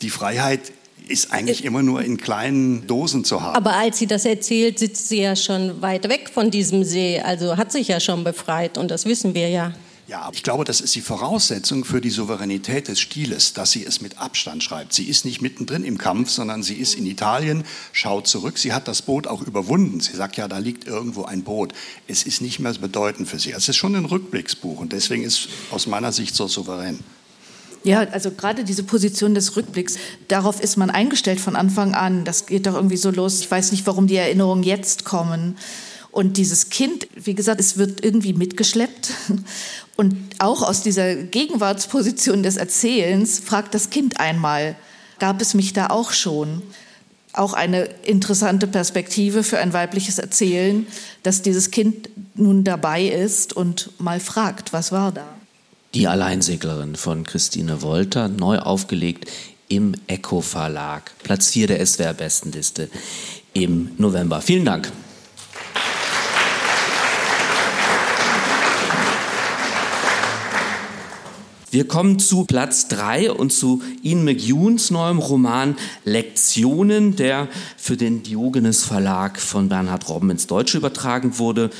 die Freiheit ist eigentlich immer nur in kleinen Dosen zu haben. Aber als sie das erzählt, sitzt sie ja schon weit weg von diesem See, also hat sich ja schon befreit und das wissen wir ja. Ja, ich glaube, das ist die Voraussetzung für die Souveränität des Stiles, dass sie es mit Abstand schreibt. Sie ist nicht mittendrin im Kampf, sondern sie ist in Italien, schaut zurück. Sie hat das Boot auch überwunden. Sie sagt ja, da liegt irgendwo ein Boot. Es ist nicht mehr bedeutend für sie. Es ist schon ein Rückblicksbuch und deswegen ist aus meiner Sicht so souverän. Ja, also gerade diese Position des Rückblicks, darauf ist man eingestellt von Anfang an. Das geht doch irgendwie so los. Ich weiß nicht, warum die Erinnerungen jetzt kommen. Und dieses Kind, wie gesagt, es wird irgendwie mitgeschleppt. Und auch aus dieser Gegenwartsposition des Erzählens fragt das Kind einmal, gab es mich da auch schon? Auch eine interessante Perspektive für ein weibliches Erzählen, dass dieses Kind nun dabei ist und mal fragt, was war da? Die Alleinseglerin von Christine Wolter, neu aufgelegt im Echo Verlag. Platz 4 der SWR Bestenliste im November. Vielen Dank. Wir kommen zu Platz 3 und zu Ian McEwens neuem Roman Lektionen, der für den Diogenes Verlag von Bernhard Robben ins Deutsche übertragen wurde.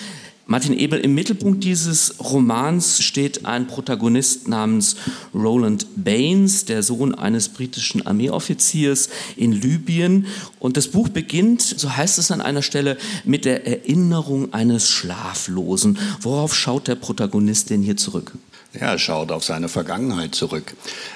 Martin Ebel, im Mittelpunkt dieses Romans steht ein Protagonist namens Roland Baines, der Sohn eines britischen Armeeoffiziers in Libyen. Und das Buch beginnt, so heißt es an einer Stelle, mit der Erinnerung eines Schlaflosen. Worauf schaut der Protagonist denn hier zurück? Er schaut auf seine Vergangenheit zurück.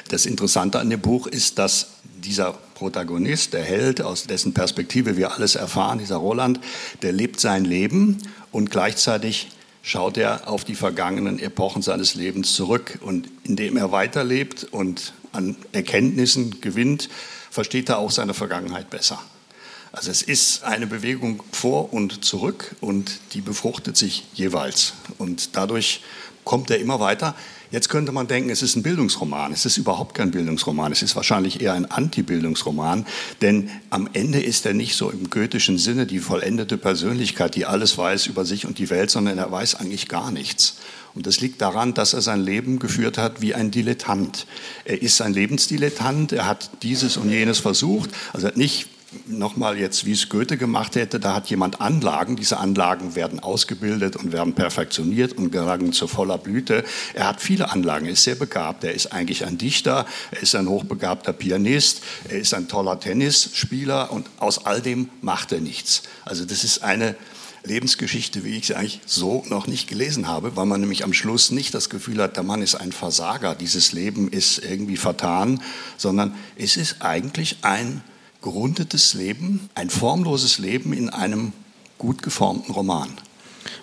Das Interessante an dem Buch ist, dass dieser Protagonist, der Held, aus dessen Perspektive wir alles erfahren, dieser Roland, der lebt sein Leben und gleichzeitig schaut er auf die vergangenen Epochen seines Lebens zurück. Und indem er weiterlebt und an Erkenntnissen gewinnt, versteht er auch seine Vergangenheit besser. Also es ist eine Bewegung vor und zurück und die befruchtet sich jeweils. Und dadurch kommt er immer weiter. Jetzt könnte man denken, es ist ein Bildungsroman. Es ist überhaupt kein Bildungsroman. Es ist wahrscheinlich eher ein Anti-Bildungsroman, denn am Ende ist er nicht so im goethischen Sinne die vollendete Persönlichkeit, die alles weiß über sich und die Welt, sondern er weiß eigentlich gar nichts. Und das liegt daran, dass er sein Leben geführt hat wie ein Dilettant. Er ist ein Lebensdilettant, er hat dieses und jenes versucht, also er hat nicht nochmal jetzt, wie es Goethe gemacht hätte, da hat jemand Anlagen, diese Anlagen werden ausgebildet und werden perfektioniert und gelangen zu voller Blüte. Er hat viele Anlagen, er ist sehr begabt, er ist eigentlich ein Dichter, er ist ein hochbegabter Pianist, er ist ein toller Tennisspieler und aus all dem macht er nichts. Also das ist eine Lebensgeschichte, wie ich sie eigentlich so noch nicht gelesen habe, weil man nämlich am Schluss nicht das Gefühl hat, der Mann ist ein Versager, dieses Leben ist irgendwie vertan, sondern es ist eigentlich ein gerundetes Leben, ein formloses Leben in einem gut geformten Roman.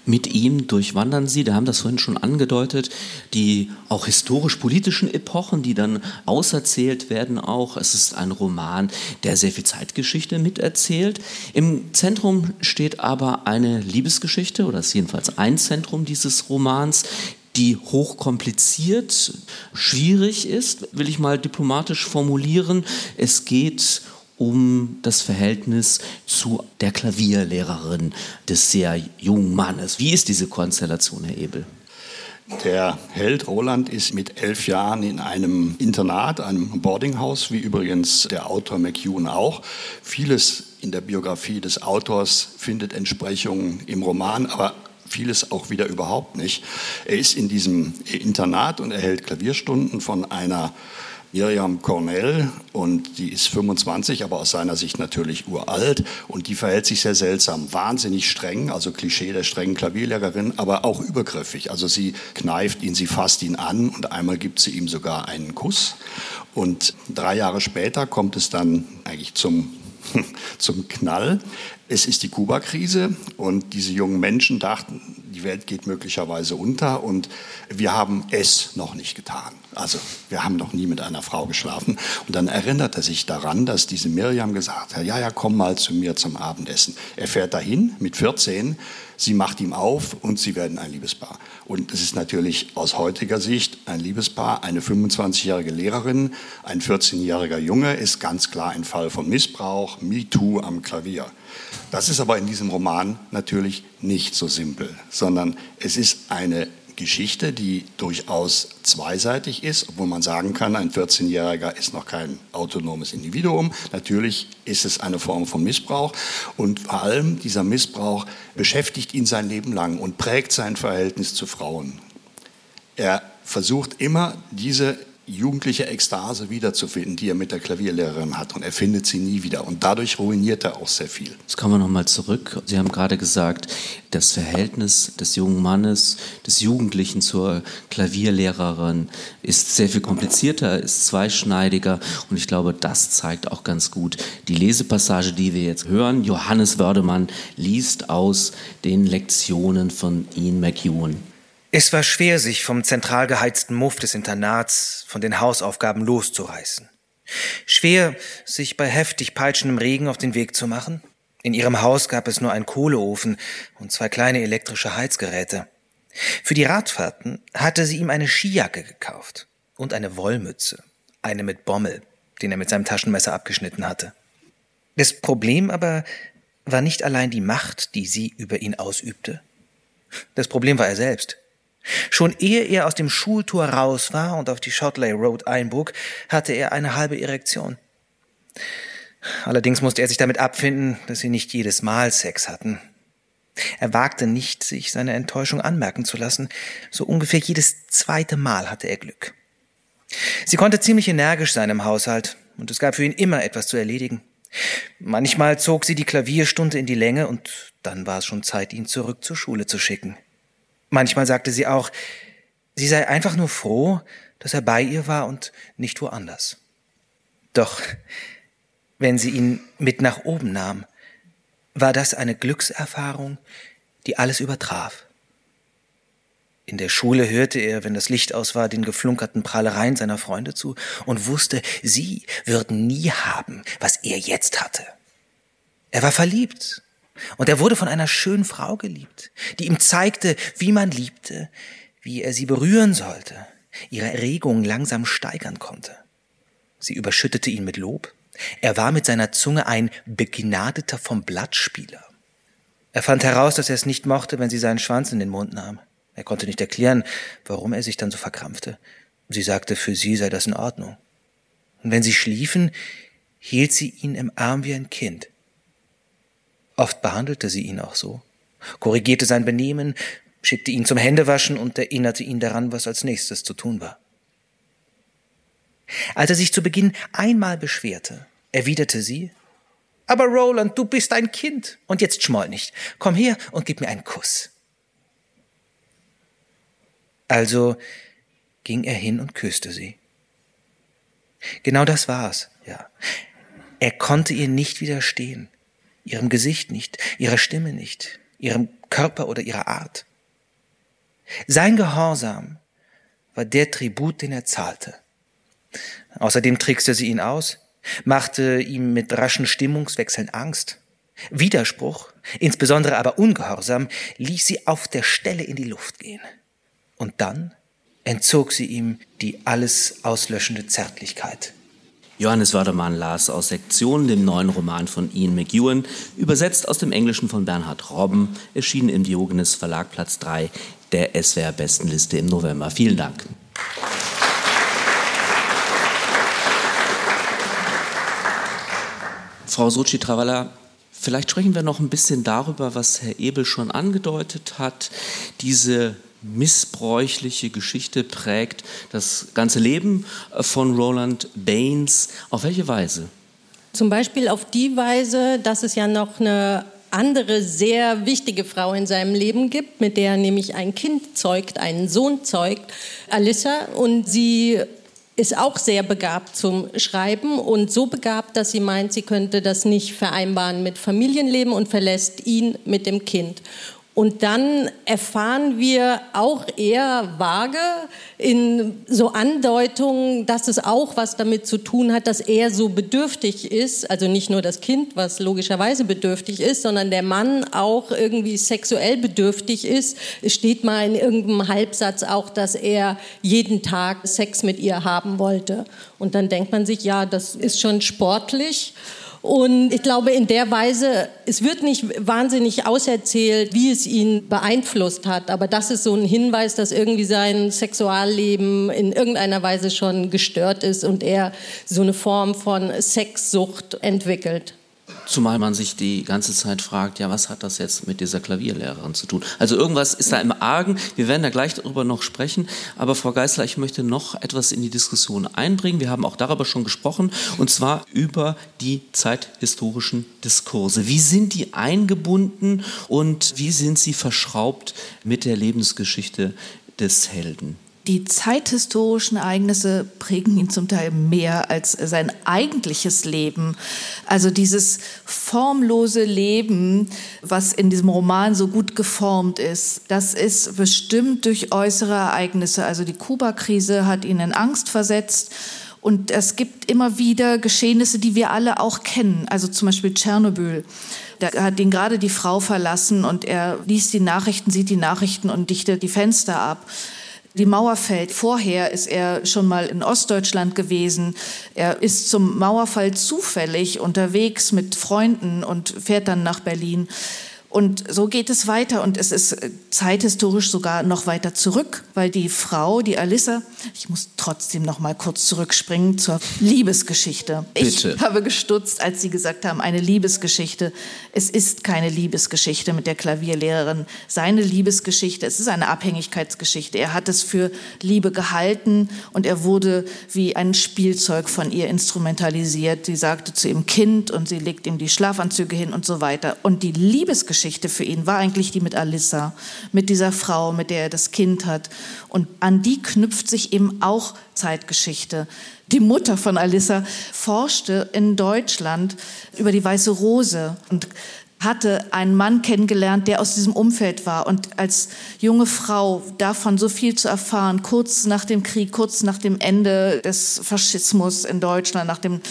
Mit ihm durchwandern Sie, da haben das vorhin schon angedeutet, die auch historisch-politischen Epochen, die dann auserzählt werden auch. Es ist ein Roman, der sehr viel Zeitgeschichte miterzählt. Im Zentrum steht aber eine Liebesgeschichte, oder ist jedenfalls ein Zentrum dieses Romans, die hochkompliziert, schwierig ist, will ich mal diplomatisch formulieren. Es geht um das Verhältnis zu der Klavierlehrerin des sehr jungen Mannes. Wie ist diese Konstellation, Herr Ebel? Der Held Roland ist mit elf Jahren in einem Internat, einem Boardinghaus, wie übrigens der Autor McEwan auch. Vieles in der Biografie des Autors findet Entsprechungen im Roman, aber vieles auch wieder überhaupt nicht. Er ist in diesem Internat und erhält Klavierstunden von einer Miriam Cornell und die ist 25, aber aus seiner Sicht natürlich uralt und die verhält sich sehr seltsam, wahnsinnig streng, also Klischee der strengen Klavierlehrerin, aber auch übergriffig. Also sie kneift ihn, sie fasst ihn an und einmal gibt sie ihm sogar einen Kuss und drei Jahre später kommt es dann eigentlich zum zum Knall. Es ist die Kuba-Krise und diese jungen Menschen dachten, die Welt geht möglicherweise unter und wir haben es noch nicht getan. Also wir haben noch nie mit einer Frau geschlafen. Und dann erinnert er sich daran, dass diese Miriam gesagt hat, ja, ja, komm mal zu mir zum Abendessen. Er fährt dahin mit 14, sie macht ihm auf und sie werden ein Liebespaar. Und es ist natürlich aus heutiger Sicht ein Liebespaar. Eine 25-jährige Lehrerin, ein 14-jähriger Junge ist ganz klar ein Fall von Missbrauch, MeToo am Klavier. Das ist aber in diesem Roman natürlich nicht so simpel, sondern es ist eine Geschichte, die durchaus zweiseitig ist, obwohl man sagen kann, ein 14-Jähriger ist noch kein autonomes Individuum. Natürlich ist es eine Form von Missbrauch und vor allem dieser Missbrauch beschäftigt ihn sein Leben lang und prägt sein Verhältnis zu Frauen. Er versucht immer diese jugendliche Ekstase wiederzufinden, die er mit der Klavierlehrerin hat. Und er findet sie nie wieder. Und dadurch ruiniert er auch sehr viel. Jetzt kommen wir nochmal zurück. Sie haben gerade gesagt, das Verhältnis des jungen Mannes, des Jugendlichen zur Klavierlehrerin ist sehr viel komplizierter, ist zweischneidiger. Und ich glaube, das zeigt auch ganz gut die Lesepassage, die wir jetzt hören. Johannes Wördemann liest aus den Lektionen von Ian McEwan. Es war schwer, sich vom zentral geheizten Muff des Internats, von den Hausaufgaben loszureißen. Schwer, sich bei heftig peitschendem Regen auf den Weg zu machen. In ihrem Haus gab es nur einen Kohleofen und zwei kleine elektrische Heizgeräte. Für die Radfahrten hatte sie ihm eine Skijacke gekauft und eine Wollmütze, eine mit Bommel, den er mit seinem Taschenmesser abgeschnitten hatte. Das Problem aber war nicht allein die Macht, die sie über ihn ausübte. Das Problem war er selbst. Schon ehe er aus dem Schultor raus war und auf die Shotley Road einbog, hatte er eine halbe Erektion. Allerdings musste er sich damit abfinden, dass sie nicht jedes Mal Sex hatten. Er wagte nicht, sich seine Enttäuschung anmerken zu lassen. So ungefähr jedes zweite Mal hatte er Glück. Sie konnte ziemlich energisch sein im Haushalt, und es gab für ihn immer etwas zu erledigen. Manchmal zog sie die Klavierstunde in die Länge, und dann war es schon Zeit, ihn zurück zur Schule zu schicken. Manchmal sagte sie auch, sie sei einfach nur froh, dass er bei ihr war und nicht woanders. Doch wenn sie ihn mit nach oben nahm, war das eine Glückserfahrung, die alles übertraf. In der Schule hörte er, wenn das Licht aus war, den geflunkerten Prahlereien seiner Freunde zu und wusste, sie würden nie haben, was er jetzt hatte. Er war verliebt und er wurde von einer schönen Frau geliebt, die ihm zeigte, wie man liebte, wie er sie berühren sollte, ihre Erregung langsam steigern konnte. Sie überschüttete ihn mit Lob. Er war mit seiner Zunge ein begnadeter vom Blattspieler. Er fand heraus, dass er es nicht mochte, wenn sie seinen Schwanz in den Mund nahm. Er konnte nicht erklären, warum er sich dann so verkrampfte. Sie sagte, für sie sei das in Ordnung. Und wenn sie schliefen, hielt sie ihn im Arm wie ein Kind. Oft behandelte sie ihn auch so, korrigierte sein Benehmen, schickte ihn zum Händewaschen und erinnerte ihn daran, was als nächstes zu tun war. Als er sich zu Beginn einmal beschwerte, erwiderte sie, aber Roland, du bist ein Kind. Und jetzt schmoll nicht. Komm her und gib mir einen Kuss. Also ging er hin und küsste sie. Genau das war's, ja. Er konnte ihr nicht widerstehen, ihrem Gesicht nicht, ihrer Stimme nicht, ihrem Körper oder ihrer Art. Sein Gehorsam war der Tribut, den er zahlte. Außerdem trickste sie ihn aus, machte ihm mit raschen Stimmungswechseln Angst. Widerspruch, insbesondere aber Ungehorsam, ließ sie auf der Stelle in die Luft gehen. Und dann entzog sie ihm die alles auslöschende Zärtlichkeit. Johannes Wördermann las aus Sektionen dem neuen Roman von Ian McEwan, übersetzt aus dem Englischen von Bernhard Robben, erschienen im Diogenes Verlag Platz 3 der SWR Bestenliste im November. Vielen Dank. Frau Sochi Travala, vielleicht sprechen wir noch ein bisschen darüber, was Herr Ebel schon angedeutet hat. Diese missbräuchliche Geschichte prägt das ganze Leben von Roland Baines. Auf welche Weise? Zum Beispiel auf die Weise, dass es ja noch eine andere sehr wichtige Frau in seinem Leben gibt, mit der er nämlich ein Kind zeugt, einen Sohn zeugt, Alyssa. Und sie ist auch sehr begabt zum Schreiben und so begabt, dass sie meint, sie könnte das nicht vereinbaren mit Familienleben und verlässt ihn mit dem Kind. Und dann erfahren wir auch eher vage in so Andeutungen, dass es auch was damit zu tun hat, dass er so bedürftig ist. Also nicht nur das Kind, was logischerweise bedürftig ist, sondern der Mann auch irgendwie sexuell bedürftig ist. Es steht mal in irgendeinem Halbsatz auch, dass er jeden Tag Sex mit ihr haben wollte. Und dann denkt man sich, ja, das ist schon sportlich. Und ich glaube, in der Weise, es wird nicht wahnsinnig auserzählt, wie es ihn beeinflusst hat, aber das ist so ein Hinweis, dass irgendwie sein Sexualleben in irgendeiner Weise schon gestört ist und er so eine Form von Sexsucht entwickelt. Zumal man sich die ganze Zeit fragt, ja, was hat das jetzt mit dieser Klavierlehrerin zu tun? Also irgendwas ist da im Argen. Wir werden da gleich darüber noch sprechen. Aber Frau Geisler, ich möchte noch etwas in die Diskussion einbringen. Wir haben auch darüber schon gesprochen, und zwar über die zeithistorischen Diskurse. Wie sind die eingebunden und wie sind sie verschraubt mit der Lebensgeschichte des Helden? Die zeithistorischen Ereignisse prägen ihn zum Teil mehr als sein eigentliches Leben. Also dieses formlose Leben, was in diesem Roman so gut geformt ist, das ist bestimmt durch äußere Ereignisse. Also die Kuba-Krise hat ihn in Angst versetzt. Und es gibt immer wieder Geschehnisse, die wir alle auch kennen. Also zum Beispiel Tschernobyl. Da hat ihn gerade die Frau verlassen und er liest die Nachrichten, sieht die Nachrichten und dichtet die Fenster ab. Die Mauer fällt. Vorher ist er schon mal in Ostdeutschland gewesen. Er ist zum Mauerfall zufällig unterwegs mit Freunden und fährt dann nach Berlin. Und so geht es weiter und es ist äh, zeithistorisch sogar noch weiter zurück, weil die Frau, die Alissa, ich muss trotzdem noch mal kurz zurückspringen zur Liebesgeschichte. Bitte. Ich habe gestutzt, als Sie gesagt haben, eine Liebesgeschichte. Es ist keine Liebesgeschichte mit der Klavierlehrerin. Seine Liebesgeschichte, es ist eine Abhängigkeitsgeschichte. Er hat es für Liebe gehalten und er wurde wie ein Spielzeug von ihr instrumentalisiert. Sie sagte zu ihm Kind und sie legt ihm die Schlafanzüge hin und so weiter. Und die Liebesgeschichte Geschichte für ihn war eigentlich die mit Alissa, mit dieser Frau, mit der er das Kind hat. Und an die knüpft sich eben auch Zeitgeschichte. Die Mutter von Alissa forschte in Deutschland über die weiße Rose und hatte einen Mann kennengelernt, der aus diesem Umfeld war. Und als junge Frau davon so viel zu erfahren, kurz nach dem Krieg, kurz nach dem Ende des Faschismus in Deutschland, nach dem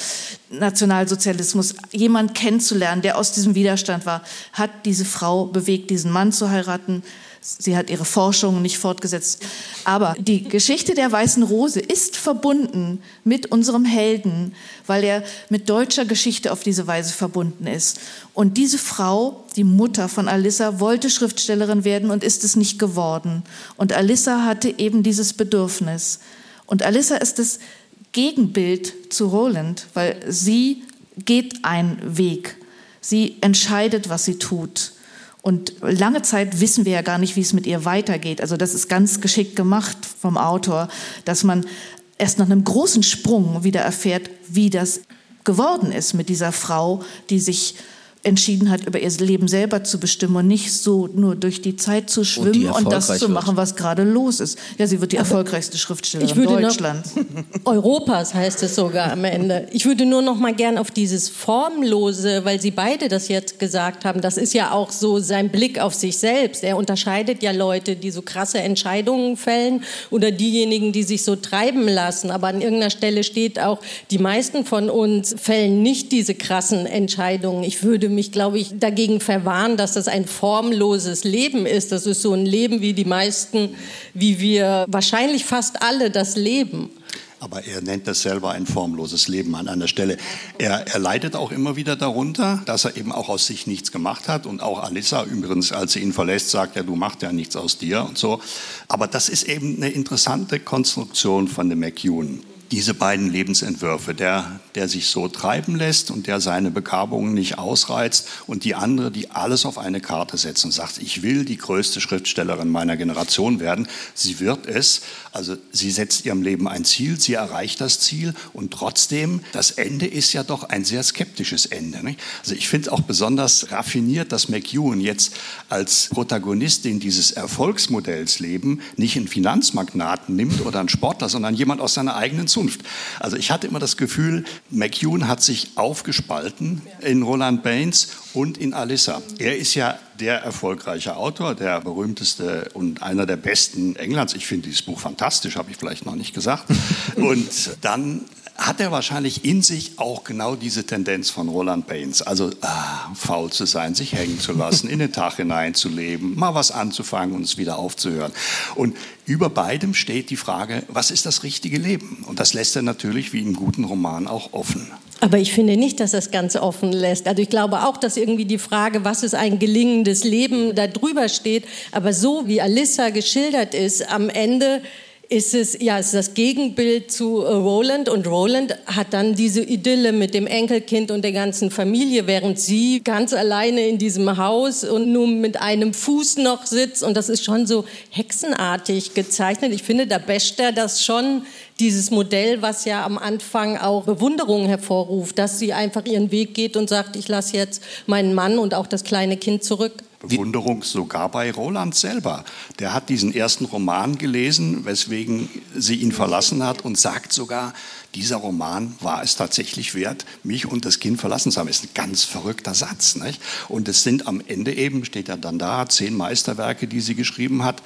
Nationalsozialismus, jemand kennenzulernen, der aus diesem Widerstand war, hat diese Frau bewegt, diesen Mann zu heiraten. Sie hat ihre Forschung nicht fortgesetzt. Aber die Geschichte der Weißen Rose ist verbunden mit unserem Helden, weil er mit deutscher Geschichte auf diese Weise verbunden ist. Und diese Frau, die Mutter von Alissa, wollte Schriftstellerin werden und ist es nicht geworden. Und Alissa hatte eben dieses Bedürfnis. Und Alissa ist das Gegenbild zu Roland, weil sie geht einen Weg. Sie entscheidet, was sie tut. Und lange Zeit wissen wir ja gar nicht, wie es mit ihr weitergeht. Also das ist ganz geschickt gemacht vom Autor, dass man erst nach einem großen Sprung wieder erfährt, wie das geworden ist mit dieser Frau, die sich entschieden hat, über ihr Leben selber zu bestimmen und nicht so nur durch die Zeit zu schwimmen und, und das zu machen, wird. was gerade los ist. Ja, sie wird die erfolgreichste Schriftstellerin Deutschlands. Europas heißt es sogar am Ende. Ich würde nur noch mal gern auf dieses Formlose, weil Sie beide das jetzt gesagt haben, das ist ja auch so sein Blick auf sich selbst. Er unterscheidet ja Leute, die so krasse Entscheidungen fällen oder diejenigen, die sich so treiben lassen. Aber an irgendeiner Stelle steht auch, die meisten von uns fällen nicht diese krassen Entscheidungen. Ich würde mich, glaube ich, dagegen verwahren, dass das ein formloses Leben ist. Das ist so ein Leben, wie die meisten, wie wir wahrscheinlich fast alle das leben. Aber er nennt das selber ein formloses Leben an einer Stelle. Er, er leidet auch immer wieder darunter, dass er eben auch aus sich nichts gemacht hat. Und auch Alissa übrigens, als sie ihn verlässt, sagt, ja, du machst ja nichts aus dir und so. Aber das ist eben eine interessante Konstruktion von dem McEwan diese beiden Lebensentwürfe, der, der sich so treiben lässt und der seine Begabungen nicht ausreizt und die andere, die alles auf eine Karte setzt und sagt, ich will die größte Schriftstellerin meiner Generation werden. Sie wird es, also sie setzt ihrem Leben ein Ziel, sie erreicht das Ziel und trotzdem, das Ende ist ja doch ein sehr skeptisches Ende. Nicht? Also ich finde auch besonders raffiniert, dass McEwan jetzt als Protagonistin dieses Erfolgsmodells leben, nicht einen Finanzmagnaten nimmt oder einen Sportler, sondern jemand aus seiner eigenen Zunft Zunft. Also ich hatte immer das Gefühl, McEwan hat sich aufgespalten in Roland Baines und in Alissa. Er ist ja der erfolgreiche Autor, der berühmteste und einer der besten Englands. Ich finde dieses Buch fantastisch, habe ich vielleicht noch nicht gesagt. Und dann hat er wahrscheinlich in sich auch genau diese Tendenz von Roland Baines. Also ah, faul zu sein, sich hängen zu lassen, in den Tag hineinzuleben, mal was anzufangen und es wieder aufzuhören. Und über beidem steht die Frage, was ist das richtige Leben? Und das lässt er natürlich wie im guten Roman auch offen. Aber ich finde nicht, dass das ganz offen lässt. Also ich glaube auch, dass irgendwie die Frage, was ist ein gelingendes Leben, da drüber steht. Aber so wie Alissa geschildert ist, am Ende ist es ja ist das Gegenbild zu äh, Roland und Roland hat dann diese Idylle mit dem Enkelkind und der ganzen Familie, während sie ganz alleine in diesem Haus und nur mit einem Fuß noch sitzt und das ist schon so hexenartig gezeichnet. Ich finde, da basht er das schon dieses Modell, was ja am Anfang auch Bewunderung hervorruft, dass sie einfach ihren Weg geht und sagt, ich lasse jetzt meinen Mann und auch das kleine Kind zurück. Bewunderung sogar bei Roland selber. Der hat diesen ersten Roman gelesen, weswegen sie ihn verlassen hat und sagt sogar, dieser Roman war es tatsächlich wert, mich und das Kind verlassen zu haben. Ist ein ganz verrückter Satz. Nicht? Und es sind am Ende eben, steht er dann da, zehn Meisterwerke, die sie geschrieben hat.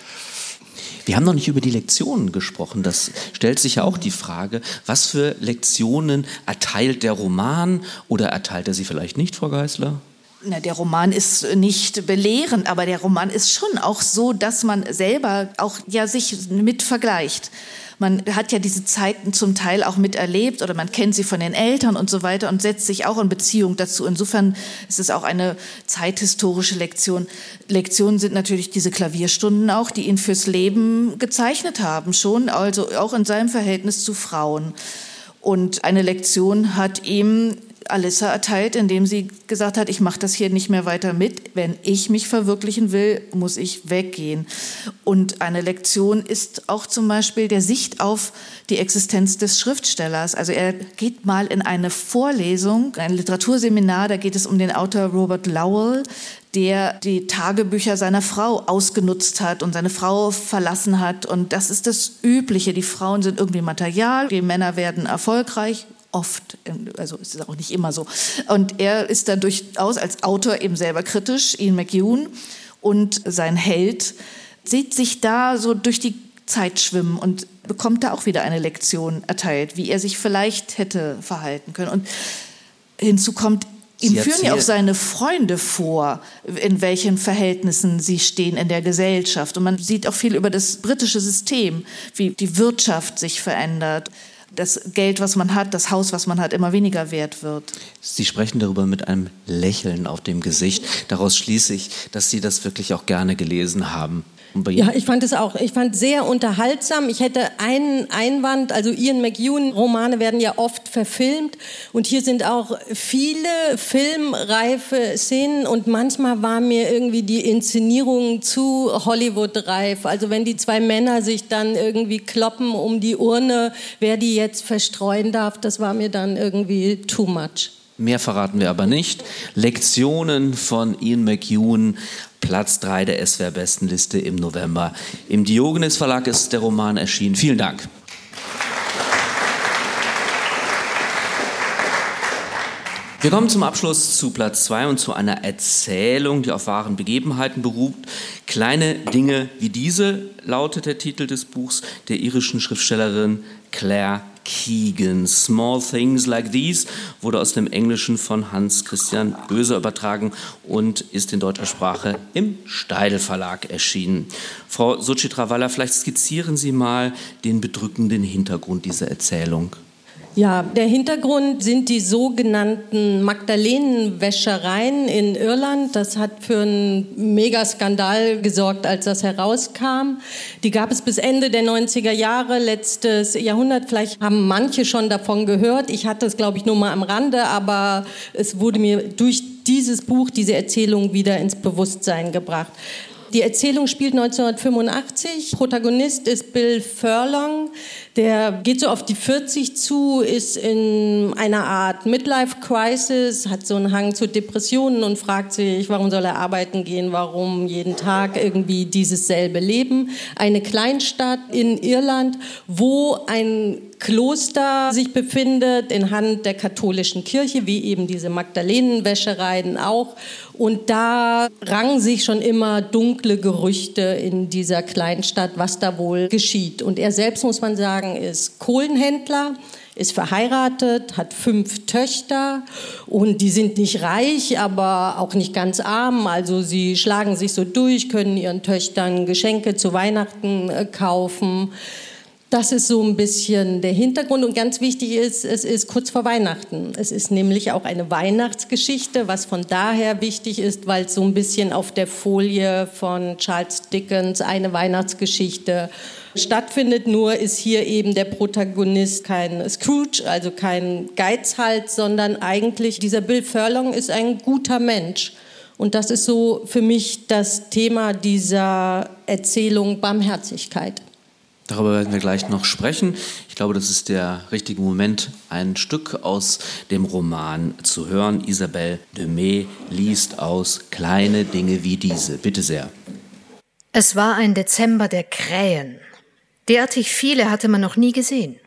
Wir haben noch nicht über die Lektionen gesprochen. Das stellt sich ja auch die Frage, was für Lektionen erteilt der Roman oder erteilt er sie vielleicht nicht, Frau Geisler? Na, der Roman ist nicht belehrend, aber der Roman ist schon auch so, dass man selber auch ja sich mit vergleicht. Man hat ja diese Zeiten zum Teil auch miterlebt oder man kennt sie von den Eltern und so weiter und setzt sich auch in Beziehung dazu. Insofern ist es auch eine zeithistorische Lektion. Lektionen sind natürlich diese Klavierstunden auch, die ihn fürs Leben gezeichnet haben, schon, also auch in seinem Verhältnis zu Frauen. Und eine Lektion hat ihm Alissa erteilt, indem sie gesagt hat, ich mache das hier nicht mehr weiter mit. Wenn ich mich verwirklichen will, muss ich weggehen. Und eine Lektion ist auch zum Beispiel der Sicht auf die Existenz des Schriftstellers. Also er geht mal in eine Vorlesung, ein Literaturseminar, da geht es um den Autor Robert Lowell, der die Tagebücher seiner Frau ausgenutzt hat und seine Frau verlassen hat. Und das ist das Übliche. Die Frauen sind irgendwie Material, die Männer werden erfolgreich, oft, also es ist auch nicht immer so. Und er ist da durchaus als Autor eben selber kritisch, Ian McEwan, und sein Held sieht sich da so durch die Zeit schwimmen und bekommt da auch wieder eine Lektion erteilt, wie er sich vielleicht hätte verhalten können. Und hinzu kommt, ihm führen ja auch seine Freunde vor, in welchen Verhältnissen sie stehen in der Gesellschaft. Und man sieht auch viel über das britische System, wie die Wirtschaft sich verändert. Das Geld, was man hat, das Haus, was man hat, immer weniger wert wird. Sie sprechen darüber mit einem Lächeln auf dem Gesicht. Daraus schließe ich, dass Sie das wirklich auch gerne gelesen haben. Ja, ich fand es auch. Ich fand sehr unterhaltsam. Ich hätte einen Einwand. Also Ian McEwan Romane werden ja oft verfilmt und hier sind auch viele filmreife Szenen und manchmal war mir irgendwie die Inszenierung zu Hollywood-reif. Also wenn die zwei Männer sich dann irgendwie kloppen um die Urne, wer die jetzt verstreuen darf, das war mir dann irgendwie too much. Mehr verraten wir aber nicht. Lektionen von Ian McEwan, Platz 3 der SWR-Bestenliste im November. Im Diogenes Verlag ist der Roman erschienen. Vielen Dank. Wir kommen zum Abschluss zu Platz 2 und zu einer Erzählung, die auf wahren Begebenheiten beruht. Kleine Dinge wie diese lautet der Titel des Buchs der irischen Schriftstellerin Claire Keegan. Small Things Like These wurde aus dem Englischen von Hans Christian Böse übertragen und ist in deutscher Sprache im Steidel Verlag erschienen. Frau Suchitra Waller, vielleicht skizzieren Sie mal den bedrückenden Hintergrund dieser Erzählung. Ja, der Hintergrund sind die sogenannten Magdalenenwäschereien in Irland. Das hat für einen Megaskandal gesorgt, als das herauskam. Die gab es bis Ende der 90er Jahre, letztes Jahrhundert. Vielleicht haben manche schon davon gehört. Ich hatte es, glaube ich, nur mal am Rande, aber es wurde mir durch dieses Buch, diese Erzählung wieder ins Bewusstsein gebracht. Die Erzählung spielt 1985. Protagonist ist Bill Furlong. Der geht so auf die 40 zu, ist in einer Art Midlife-Crisis, hat so einen Hang zu Depressionen und fragt sich, warum soll er arbeiten gehen, warum jeden Tag irgendwie dieses selbe Leben. Eine Kleinstadt in Irland, wo ein Kloster sich befindet in Hand der katholischen Kirche, wie eben diese Magdalenenwäschereien auch. Und da rangen sich schon immer dunkle Gerüchte in dieser Kleinstadt, was da wohl geschieht. Und er selbst, muss man sagen, ist Kohlenhändler ist verheiratet, hat fünf Töchter und die sind nicht reich, aber auch nicht ganz arm. Also sie schlagen sich so durch, können ihren Töchtern Geschenke zu Weihnachten äh, kaufen. Das ist so ein bisschen der Hintergrund und ganz wichtig ist, es ist kurz vor Weihnachten. Es ist nämlich auch eine Weihnachtsgeschichte, was von daher wichtig ist, weil es so ein bisschen auf der Folie von Charles Dickens eine Weihnachtsgeschichte stattfindet. Nur ist hier eben der Protagonist kein Scrooge, also kein Geizhals, sondern eigentlich dieser Bill Furlong ist ein guter Mensch. Und das ist so für mich das Thema dieser Erzählung Barmherzigkeit. Darüber werden wir gleich noch sprechen. Ich glaube, das ist der richtige Moment, ein Stück aus dem Roman zu hören. Isabelle Demey liest aus Kleine Dinge wie diese. Bitte sehr. Es war ein Dezember der Krähen. Derartig viele hatte man noch nie gesehen.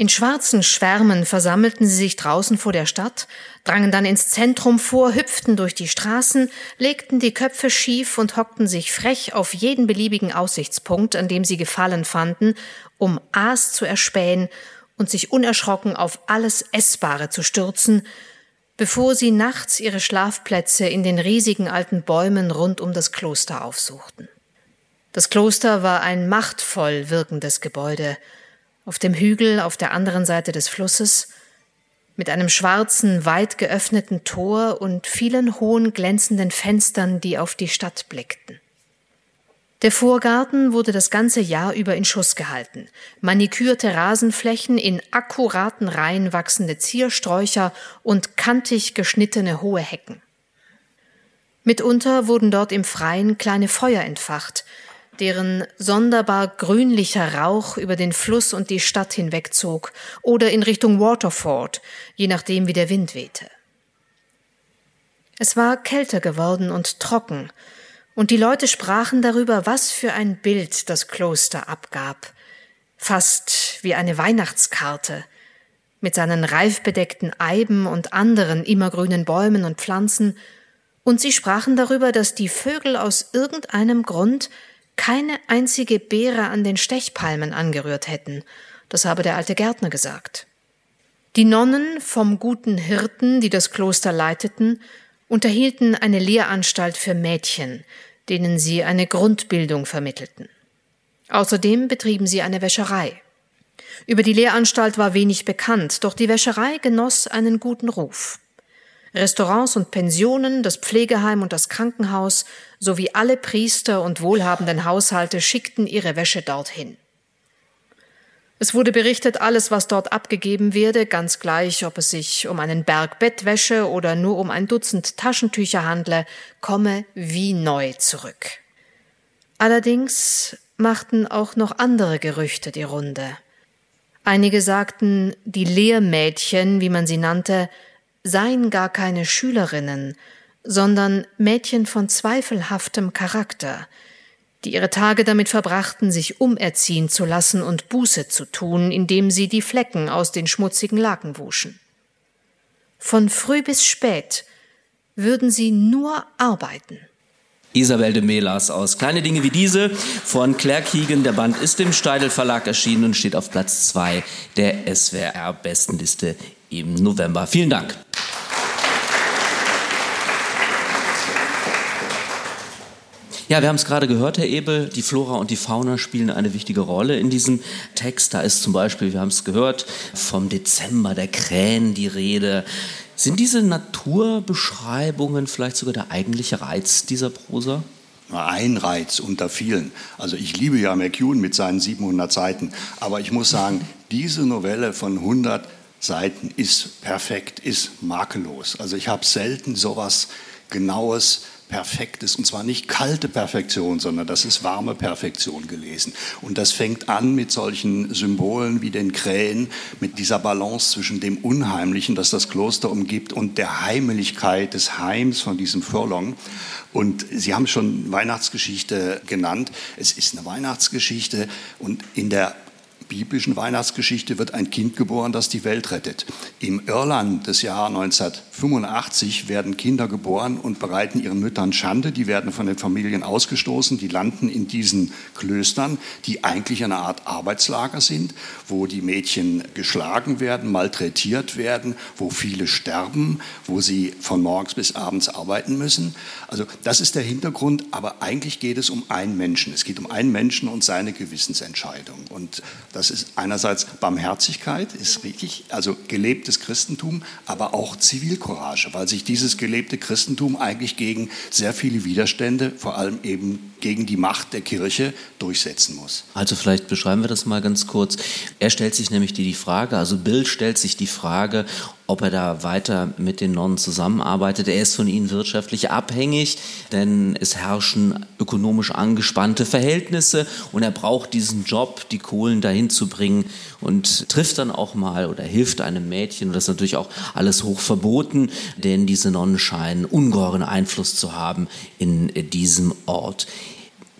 In schwarzen Schwärmen versammelten sie sich draußen vor der Stadt, drangen dann ins Zentrum vor, hüpften durch die Straßen, legten die Köpfe schief und hockten sich frech auf jeden beliebigen Aussichtspunkt, an dem sie Gefallen fanden, um Aas zu erspähen und sich unerschrocken auf alles Essbare zu stürzen, bevor sie nachts ihre Schlafplätze in den riesigen alten Bäumen rund um das Kloster aufsuchten. Das Kloster war ein machtvoll wirkendes Gebäude, auf dem Hügel auf der anderen Seite des Flusses, mit einem schwarzen, weit geöffneten Tor und vielen hohen glänzenden Fenstern, die auf die Stadt blickten. Der Vorgarten wurde das ganze Jahr über in Schuss gehalten. Manikürte Rasenflächen, in akkuraten Reihen wachsende Ziersträucher und kantig geschnittene hohe Hecken. Mitunter wurden dort im Freien kleine Feuer entfacht, deren sonderbar grünlicher Rauch über den Fluss und die Stadt hinwegzog oder in Richtung Waterford, je nachdem wie der Wind wehte. Es war kälter geworden und trocken, und die Leute sprachen darüber, was für ein Bild das Kloster abgab, fast wie eine Weihnachtskarte, mit seinen reifbedeckten Eiben und anderen immergrünen Bäumen und Pflanzen, und sie sprachen darüber, dass die Vögel aus irgendeinem Grund keine einzige Beere an den Stechpalmen angerührt hätten, das habe der alte Gärtner gesagt. Die Nonnen vom guten Hirten, die das Kloster leiteten, unterhielten eine Lehranstalt für Mädchen, denen sie eine Grundbildung vermittelten. Außerdem betrieben sie eine Wäscherei. Über die Lehranstalt war wenig bekannt, doch die Wäscherei genoss einen guten Ruf. Restaurants und Pensionen, das Pflegeheim und das Krankenhaus sowie alle Priester und wohlhabenden Haushalte schickten ihre Wäsche dorthin. Es wurde berichtet, alles, was dort abgegeben werde, ganz gleich, ob es sich um einen Berg Bettwäsche oder nur um ein Dutzend Taschentücher handle, komme wie neu zurück. Allerdings machten auch noch andere Gerüchte die Runde. Einige sagten, die Lehrmädchen, wie man sie nannte, seien gar keine Schülerinnen, sondern Mädchen von zweifelhaftem Charakter, die ihre Tage damit verbrachten, sich umerziehen zu lassen und Buße zu tun, indem sie die Flecken aus den schmutzigen Laken wuschen. Von früh bis spät würden sie nur arbeiten. Isabel de Melas aus Kleine Dinge wie diese von Claire Keegan. Der Band ist im Steidel Verlag erschienen und steht auf Platz 2 der SWR-Bestenliste im November. Vielen Dank. Ja, wir haben es gerade gehört, Herr Ebel, die Flora und die Fauna spielen eine wichtige Rolle in diesem Text. Da ist zum Beispiel, wir haben es gehört, vom Dezember der Krähen die Rede. Sind diese Naturbeschreibungen vielleicht sogar der eigentliche Reiz dieser Prosa? Ein Reiz unter vielen. Also ich liebe ja McEwan mit seinen 700 Seiten, aber ich muss sagen, diese Novelle von 100 Seiten ist perfekt, ist makellos. Also ich habe selten sowas Genaues perfekt ist. Und zwar nicht kalte Perfektion, sondern das ist warme Perfektion gelesen. Und das fängt an mit solchen Symbolen wie den Krähen, mit dieser Balance zwischen dem Unheimlichen, das das Kloster umgibt, und der Heimeligkeit des Heims von diesem Furlong. Und Sie haben schon Weihnachtsgeschichte genannt. Es ist eine Weihnachtsgeschichte und in der biblischen Weihnachtsgeschichte wird ein Kind geboren, das die Welt rettet. Im Irland des Jahres 1985 werden Kinder geboren und bereiten ihren Müttern Schande. Die werden von den Familien ausgestoßen, die landen in diesen Klöstern, die eigentlich eine Art Arbeitslager sind, wo die Mädchen geschlagen werden, malträtiert werden, wo viele sterben, wo sie von morgens bis abends arbeiten müssen. Also das ist der Hintergrund, aber eigentlich geht es um einen Menschen. Es geht um einen Menschen und seine Gewissensentscheidung. Und das ist einerseits Barmherzigkeit, ist richtig, also gelebtes Christentum, aber auch Zivilcourage, weil sich dieses gelebte Christentum eigentlich gegen sehr viele Widerstände, vor allem eben gegen die Macht der Kirche durchsetzen muss. Also vielleicht beschreiben wir das mal ganz kurz. Er stellt sich nämlich die Frage, also Bill stellt sich die Frage, ob er da weiter mit den Nonnen zusammenarbeitet. Er ist von ihnen wirtschaftlich abhängig, denn es herrschen ökonomisch angespannte Verhältnisse und er braucht diesen Job, die Kohlen dahin zu bringen und trifft dann auch mal oder hilft einem Mädchen. Und das ist natürlich auch alles hoch verboten, denn diese Nonnen scheinen ungeheuren Einfluss zu haben in diesem Ort.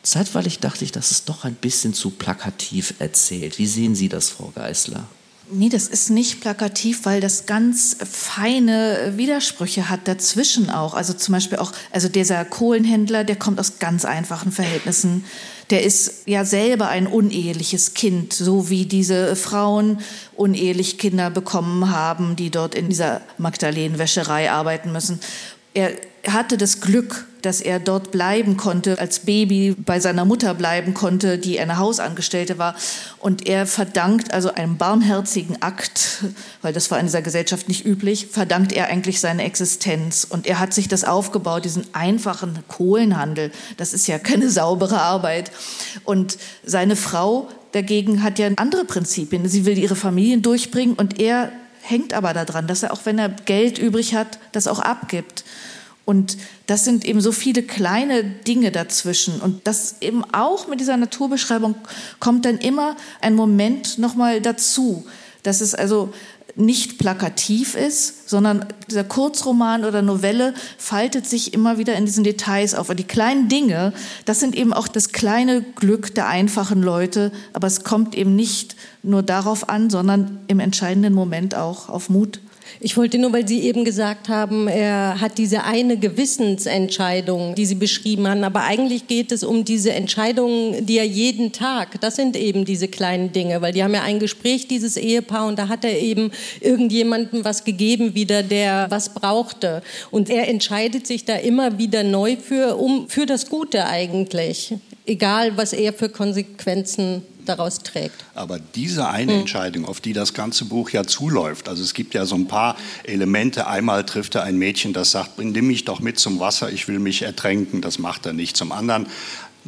Zeitweilig dachte ich, das ist doch ein bisschen zu plakativ erzählt. Wie sehen Sie das, Frau Geißler? Nee, das ist nicht plakativ, weil das ganz feine Widersprüche hat dazwischen auch. Also zum Beispiel auch, also dieser Kohlenhändler, der kommt aus ganz einfachen Verhältnissen. Der ist ja selber ein uneheliches Kind, so wie diese Frauen unehelich Kinder bekommen haben, die dort in dieser Magdalenenwäscherei arbeiten müssen. Er hatte das Glück, dass er dort bleiben konnte, als Baby bei seiner Mutter bleiben konnte, die eine Hausangestellte war. Und er verdankt also einem barmherzigen Akt, weil das war in dieser Gesellschaft nicht üblich, verdankt er eigentlich seine Existenz. Und er hat sich das aufgebaut, diesen einfachen Kohlenhandel. Das ist ja keine saubere Arbeit. Und seine Frau dagegen hat ja andere Prinzipien. Sie will ihre Familien durchbringen und er hängt aber daran, dass er auch wenn er Geld übrig hat, das auch abgibt. Und das sind eben so viele kleine Dinge dazwischen. Und das eben auch mit dieser Naturbeschreibung kommt dann immer ein Moment nochmal dazu, dass es also nicht plakativ ist, sondern dieser Kurzroman oder Novelle faltet sich immer wieder in diesen Details auf. Und die kleinen Dinge, das sind eben auch das kleine Glück der einfachen Leute, aber es kommt eben nicht nur darauf an, sondern im entscheidenden Moment auch auf Mut. Ich wollte nur, weil Sie eben gesagt haben, er hat diese eine Gewissensentscheidung, die Sie beschrieben haben, aber eigentlich geht es um diese Entscheidungen, die er jeden Tag, das sind eben diese kleinen Dinge, weil die haben ja ein Gespräch, dieses Ehepaar, und da hat er eben irgendjemandem was gegeben wieder, der was brauchte. Und er entscheidet sich da immer wieder neu für, um, für das Gute eigentlich, egal was er für Konsequenzen daraus trägt. Aber diese eine hm. Entscheidung, auf die das ganze Buch ja zuläuft, also es gibt ja so ein paar Elemente. Einmal trifft er ein Mädchen, das sagt, nimm mich doch mit zum Wasser, ich will mich ertränken. Das macht er nicht. Zum anderen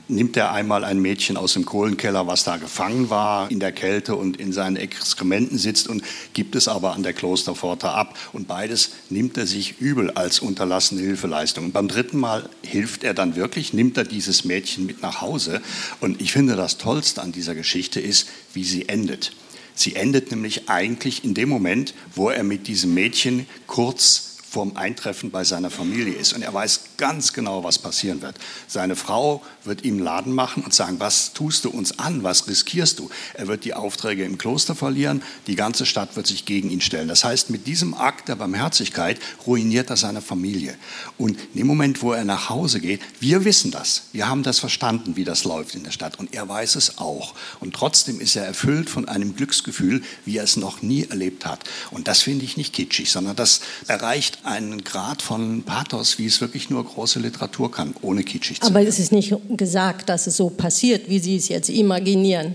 nimmt er einmal ein Mädchen aus dem Kohlenkeller, was da gefangen war in der Kälte und in seinen Exkrementen sitzt und gibt es aber an der Klosterpforte ab. Und beides nimmt er sich übel als unterlassene Hilfeleistung. Und beim dritten Mal hilft er dann wirklich, nimmt er dieses Mädchen mit nach Hause. Und ich finde, das Tollste an dieser Geschichte ist, wie sie endet. Sie endet nämlich eigentlich in dem Moment, wo er mit diesem Mädchen kurz vorm Eintreffen bei seiner Familie ist. Und er weiß ganz genau, was passieren wird. Seine Frau wird ihm Laden machen und sagen, was tust du uns an, was riskierst du? Er wird die Aufträge im Kloster verlieren, die ganze Stadt wird sich gegen ihn stellen. Das heißt, mit diesem Akt der Barmherzigkeit ruiniert er seine Familie. Und in dem Moment, wo er nach Hause geht, wir wissen das, wir haben das verstanden, wie das läuft in der Stadt und er weiß es auch. Und trotzdem ist er erfüllt von einem Glücksgefühl, wie er es noch nie erlebt hat. Und das finde ich nicht kitschig, sondern das erreicht einen Grad von Pathos, wie es wirklich nur große Literatur kann, ohne kitschig zu sein. Aber es ist nicht gesagt, dass es so passiert, wie Sie es jetzt imaginieren.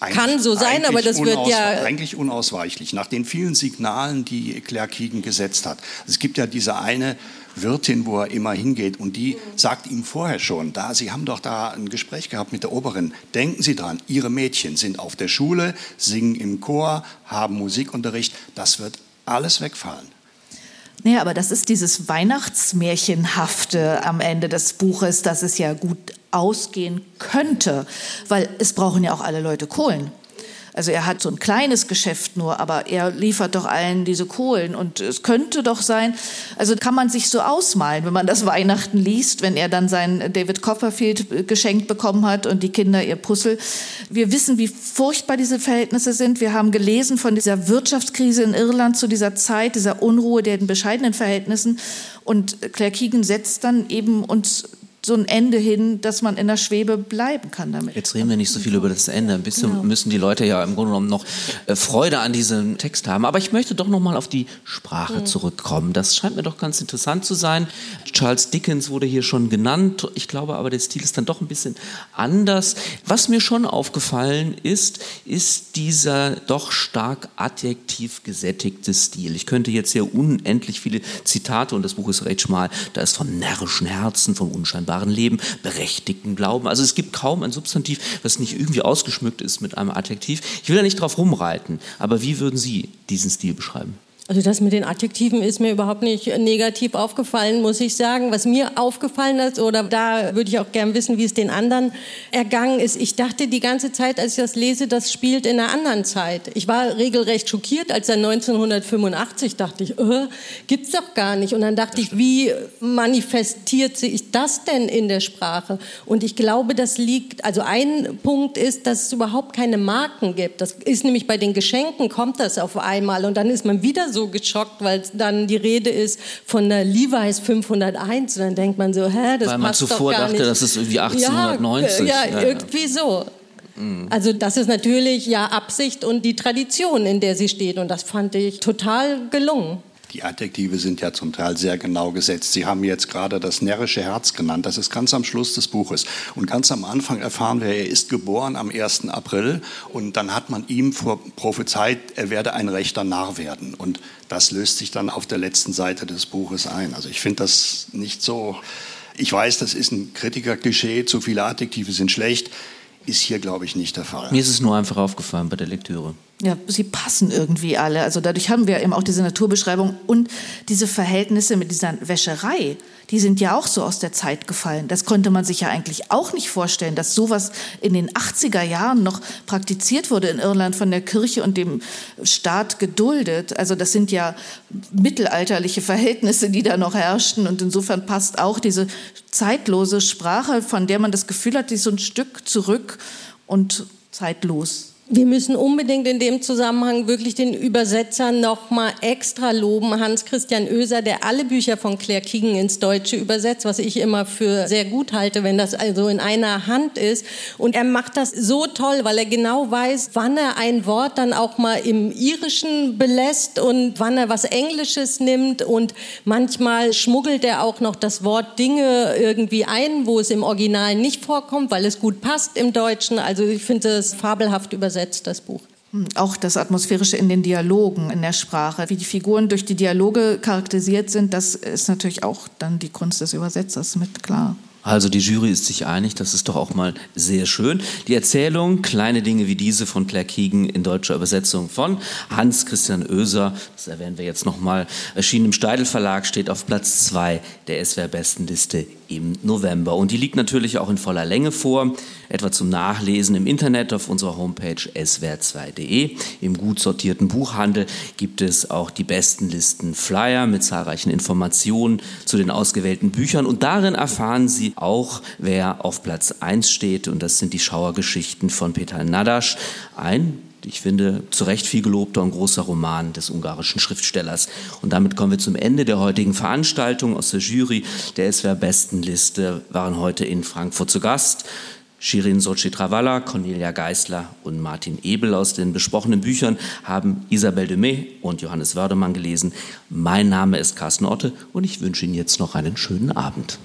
Kann so sein, aber das wird ja eigentlich unausweichlich nach den vielen Signalen, die Claire Keegan gesetzt hat. Es gibt ja diese eine Wirtin, wo er immer hingeht und die sagt ihm vorher schon, da Sie haben doch da ein Gespräch gehabt mit der Oberin. Denken Sie dran, Ihre Mädchen sind auf der Schule, singen im Chor, haben Musikunterricht. Das wird alles wegfallen. Naja, aber das ist dieses Weihnachtsmärchenhafte am Ende des Buches, dass es ja gut ausgehen könnte, weil es brauchen ja auch alle Leute Kohlen. Also er hat so ein kleines Geschäft nur, aber er liefert doch allen diese Kohlen. Und es könnte doch sein, also kann man sich so ausmalen, wenn man das Weihnachten liest, wenn er dann sein David Copperfield geschenkt bekommen hat und die Kinder ihr Puzzle. Wir wissen, wie furchtbar diese Verhältnisse sind. Wir haben gelesen von dieser Wirtschaftskrise in Irland zu dieser Zeit, dieser Unruhe, der bescheidenen Verhältnissen. Und Claire Keegan setzt dann eben uns so ein Ende hin, dass man in der Schwebe bleiben kann damit. Jetzt reden wir nicht so viel über das Ende. Ein bisschen genau. müssen die Leute ja im Grunde genommen noch äh, Freude an diesem Text haben. Aber ich möchte doch noch mal auf die Sprache mhm. zurückkommen. Das scheint mir doch ganz interessant zu sein. Charles Dickens wurde hier schon genannt. Ich glaube aber, der Stil ist dann doch ein bisschen anders. Was mir schon aufgefallen ist, ist dieser doch stark adjektiv gesättigte Stil. Ich könnte jetzt hier unendlich viele Zitate, und das Buch ist recht schmal, da ist von närrischen Herzen, von unscheinbar wahren Leben, berechtigten Glauben. Also es gibt kaum ein Substantiv, was nicht irgendwie ausgeschmückt ist mit einem Adjektiv. Ich will da nicht drauf rumreiten, aber wie würden Sie diesen Stil beschreiben? Also das mit den Adjektiven ist mir überhaupt nicht negativ aufgefallen, muss ich sagen. Was mir aufgefallen ist, oder da würde ich auch gern wissen, wie es den anderen ergangen ist. Ich dachte die ganze Zeit, als ich das lese, das spielt in einer anderen Zeit. Ich war regelrecht schockiert, als er 1985 dachte ich, äh, gibt's doch gar nicht. Und dann dachte ich, wie manifestiert sich das denn in der Sprache? Und ich glaube, das liegt, also ein Punkt ist, dass es überhaupt keine Marken gibt. Das ist nämlich bei den Geschenken kommt das auf einmal und dann ist man wieder so so geschockt, weil dann die Rede ist von der Levi's 501 und dann denkt man so, hä, das weil man passt zuvor doch gar dachte, nicht. das ist irgendwie 1890. Ja, ja, ja irgendwie so. Mhm. Also das ist natürlich ja Absicht und die Tradition, in der sie steht und das fand ich total gelungen. Die Adjektive sind ja zum Teil sehr genau gesetzt. Sie haben jetzt gerade das närrische Herz genannt. Das ist ganz am Schluss des Buches. Und ganz am Anfang erfahren wir, er ist geboren am 1. April. Und dann hat man ihm prophezeit, er werde ein rechter Narr werden. Und das löst sich dann auf der letzten Seite des Buches ein. Also ich finde das nicht so. Ich weiß, das ist ein Kritikerklischee. Zu viele Adjektive sind schlecht. Ist hier, glaube ich, nicht der Fall. Mir ist es nur einfach aufgefallen bei der Lektüre. Ja, sie passen irgendwie alle. Also dadurch haben wir eben auch diese Naturbeschreibung und diese Verhältnisse mit dieser Wäscherei, die sind ja auch so aus der Zeit gefallen. Das konnte man sich ja eigentlich auch nicht vorstellen, dass sowas in den 80er Jahren noch praktiziert wurde in Irland von der Kirche und dem Staat geduldet. Also das sind ja mittelalterliche Verhältnisse, die da noch herrschten und insofern passt auch diese zeitlose Sprache, von der man das Gefühl hat, die ist so ein Stück zurück und zeitlos. Wir müssen unbedingt in dem Zusammenhang wirklich den Übersetzer noch mal extra loben, Hans Christian Oeser, der alle Bücher von Claire Keegan ins Deutsche übersetzt, was ich immer für sehr gut halte, wenn das also in einer Hand ist. Und er macht das so toll, weil er genau weiß, wann er ein Wort dann auch mal im Irischen belässt und wann er was Englisches nimmt. Und manchmal schmuggelt er auch noch das Wort Dinge irgendwie ein, wo es im Original nicht vorkommt, weil es gut passt im Deutschen. Also ich finde es fabelhaft übersetzt übersetzt, das Buch. Hm, auch das Atmosphärische in den Dialogen, in der Sprache, wie die Figuren durch die Dialoge charakterisiert sind, das ist natürlich auch dann die Kunst des Übersetzers mit klar. Also die Jury ist sich einig, das ist doch auch mal sehr schön. Die Erzählung Kleine Dinge wie diese von Claire Keegan in deutscher Übersetzung von Hans Christian Oeser, das erwähnen wir jetzt nochmal, erschienen im Steidel Verlag, steht auf Platz 2 der SWR-Bestenliste im November. Und die liegt natürlich auch in voller Länge vor, etwa zum Nachlesen im Internet auf unserer Homepage swr2.de. Im gut sortierten Buchhandel gibt es auch die besten Listen Flyer mit zahlreichen Informationen zu den ausgewählten Büchern. Und darin erfahren Sie auch, wer auf Platz 1 steht. Und das sind die Schauergeschichten von Peter Nadasch, ein ich finde, zu Recht viel gelobter und großer Roman des ungarischen Schriftstellers. Und damit kommen wir zum Ende der heutigen Veranstaltung. Aus der Jury der SWR-Bestenliste waren heute in Frankfurt zu Gast. Shirin Sochi-Travalla, Cornelia Geisler und Martin Ebel aus den besprochenen Büchern haben Isabelle Demey und Johannes Wördemann gelesen. Mein Name ist Carsten Otte und ich wünsche Ihnen jetzt noch einen schönen Abend.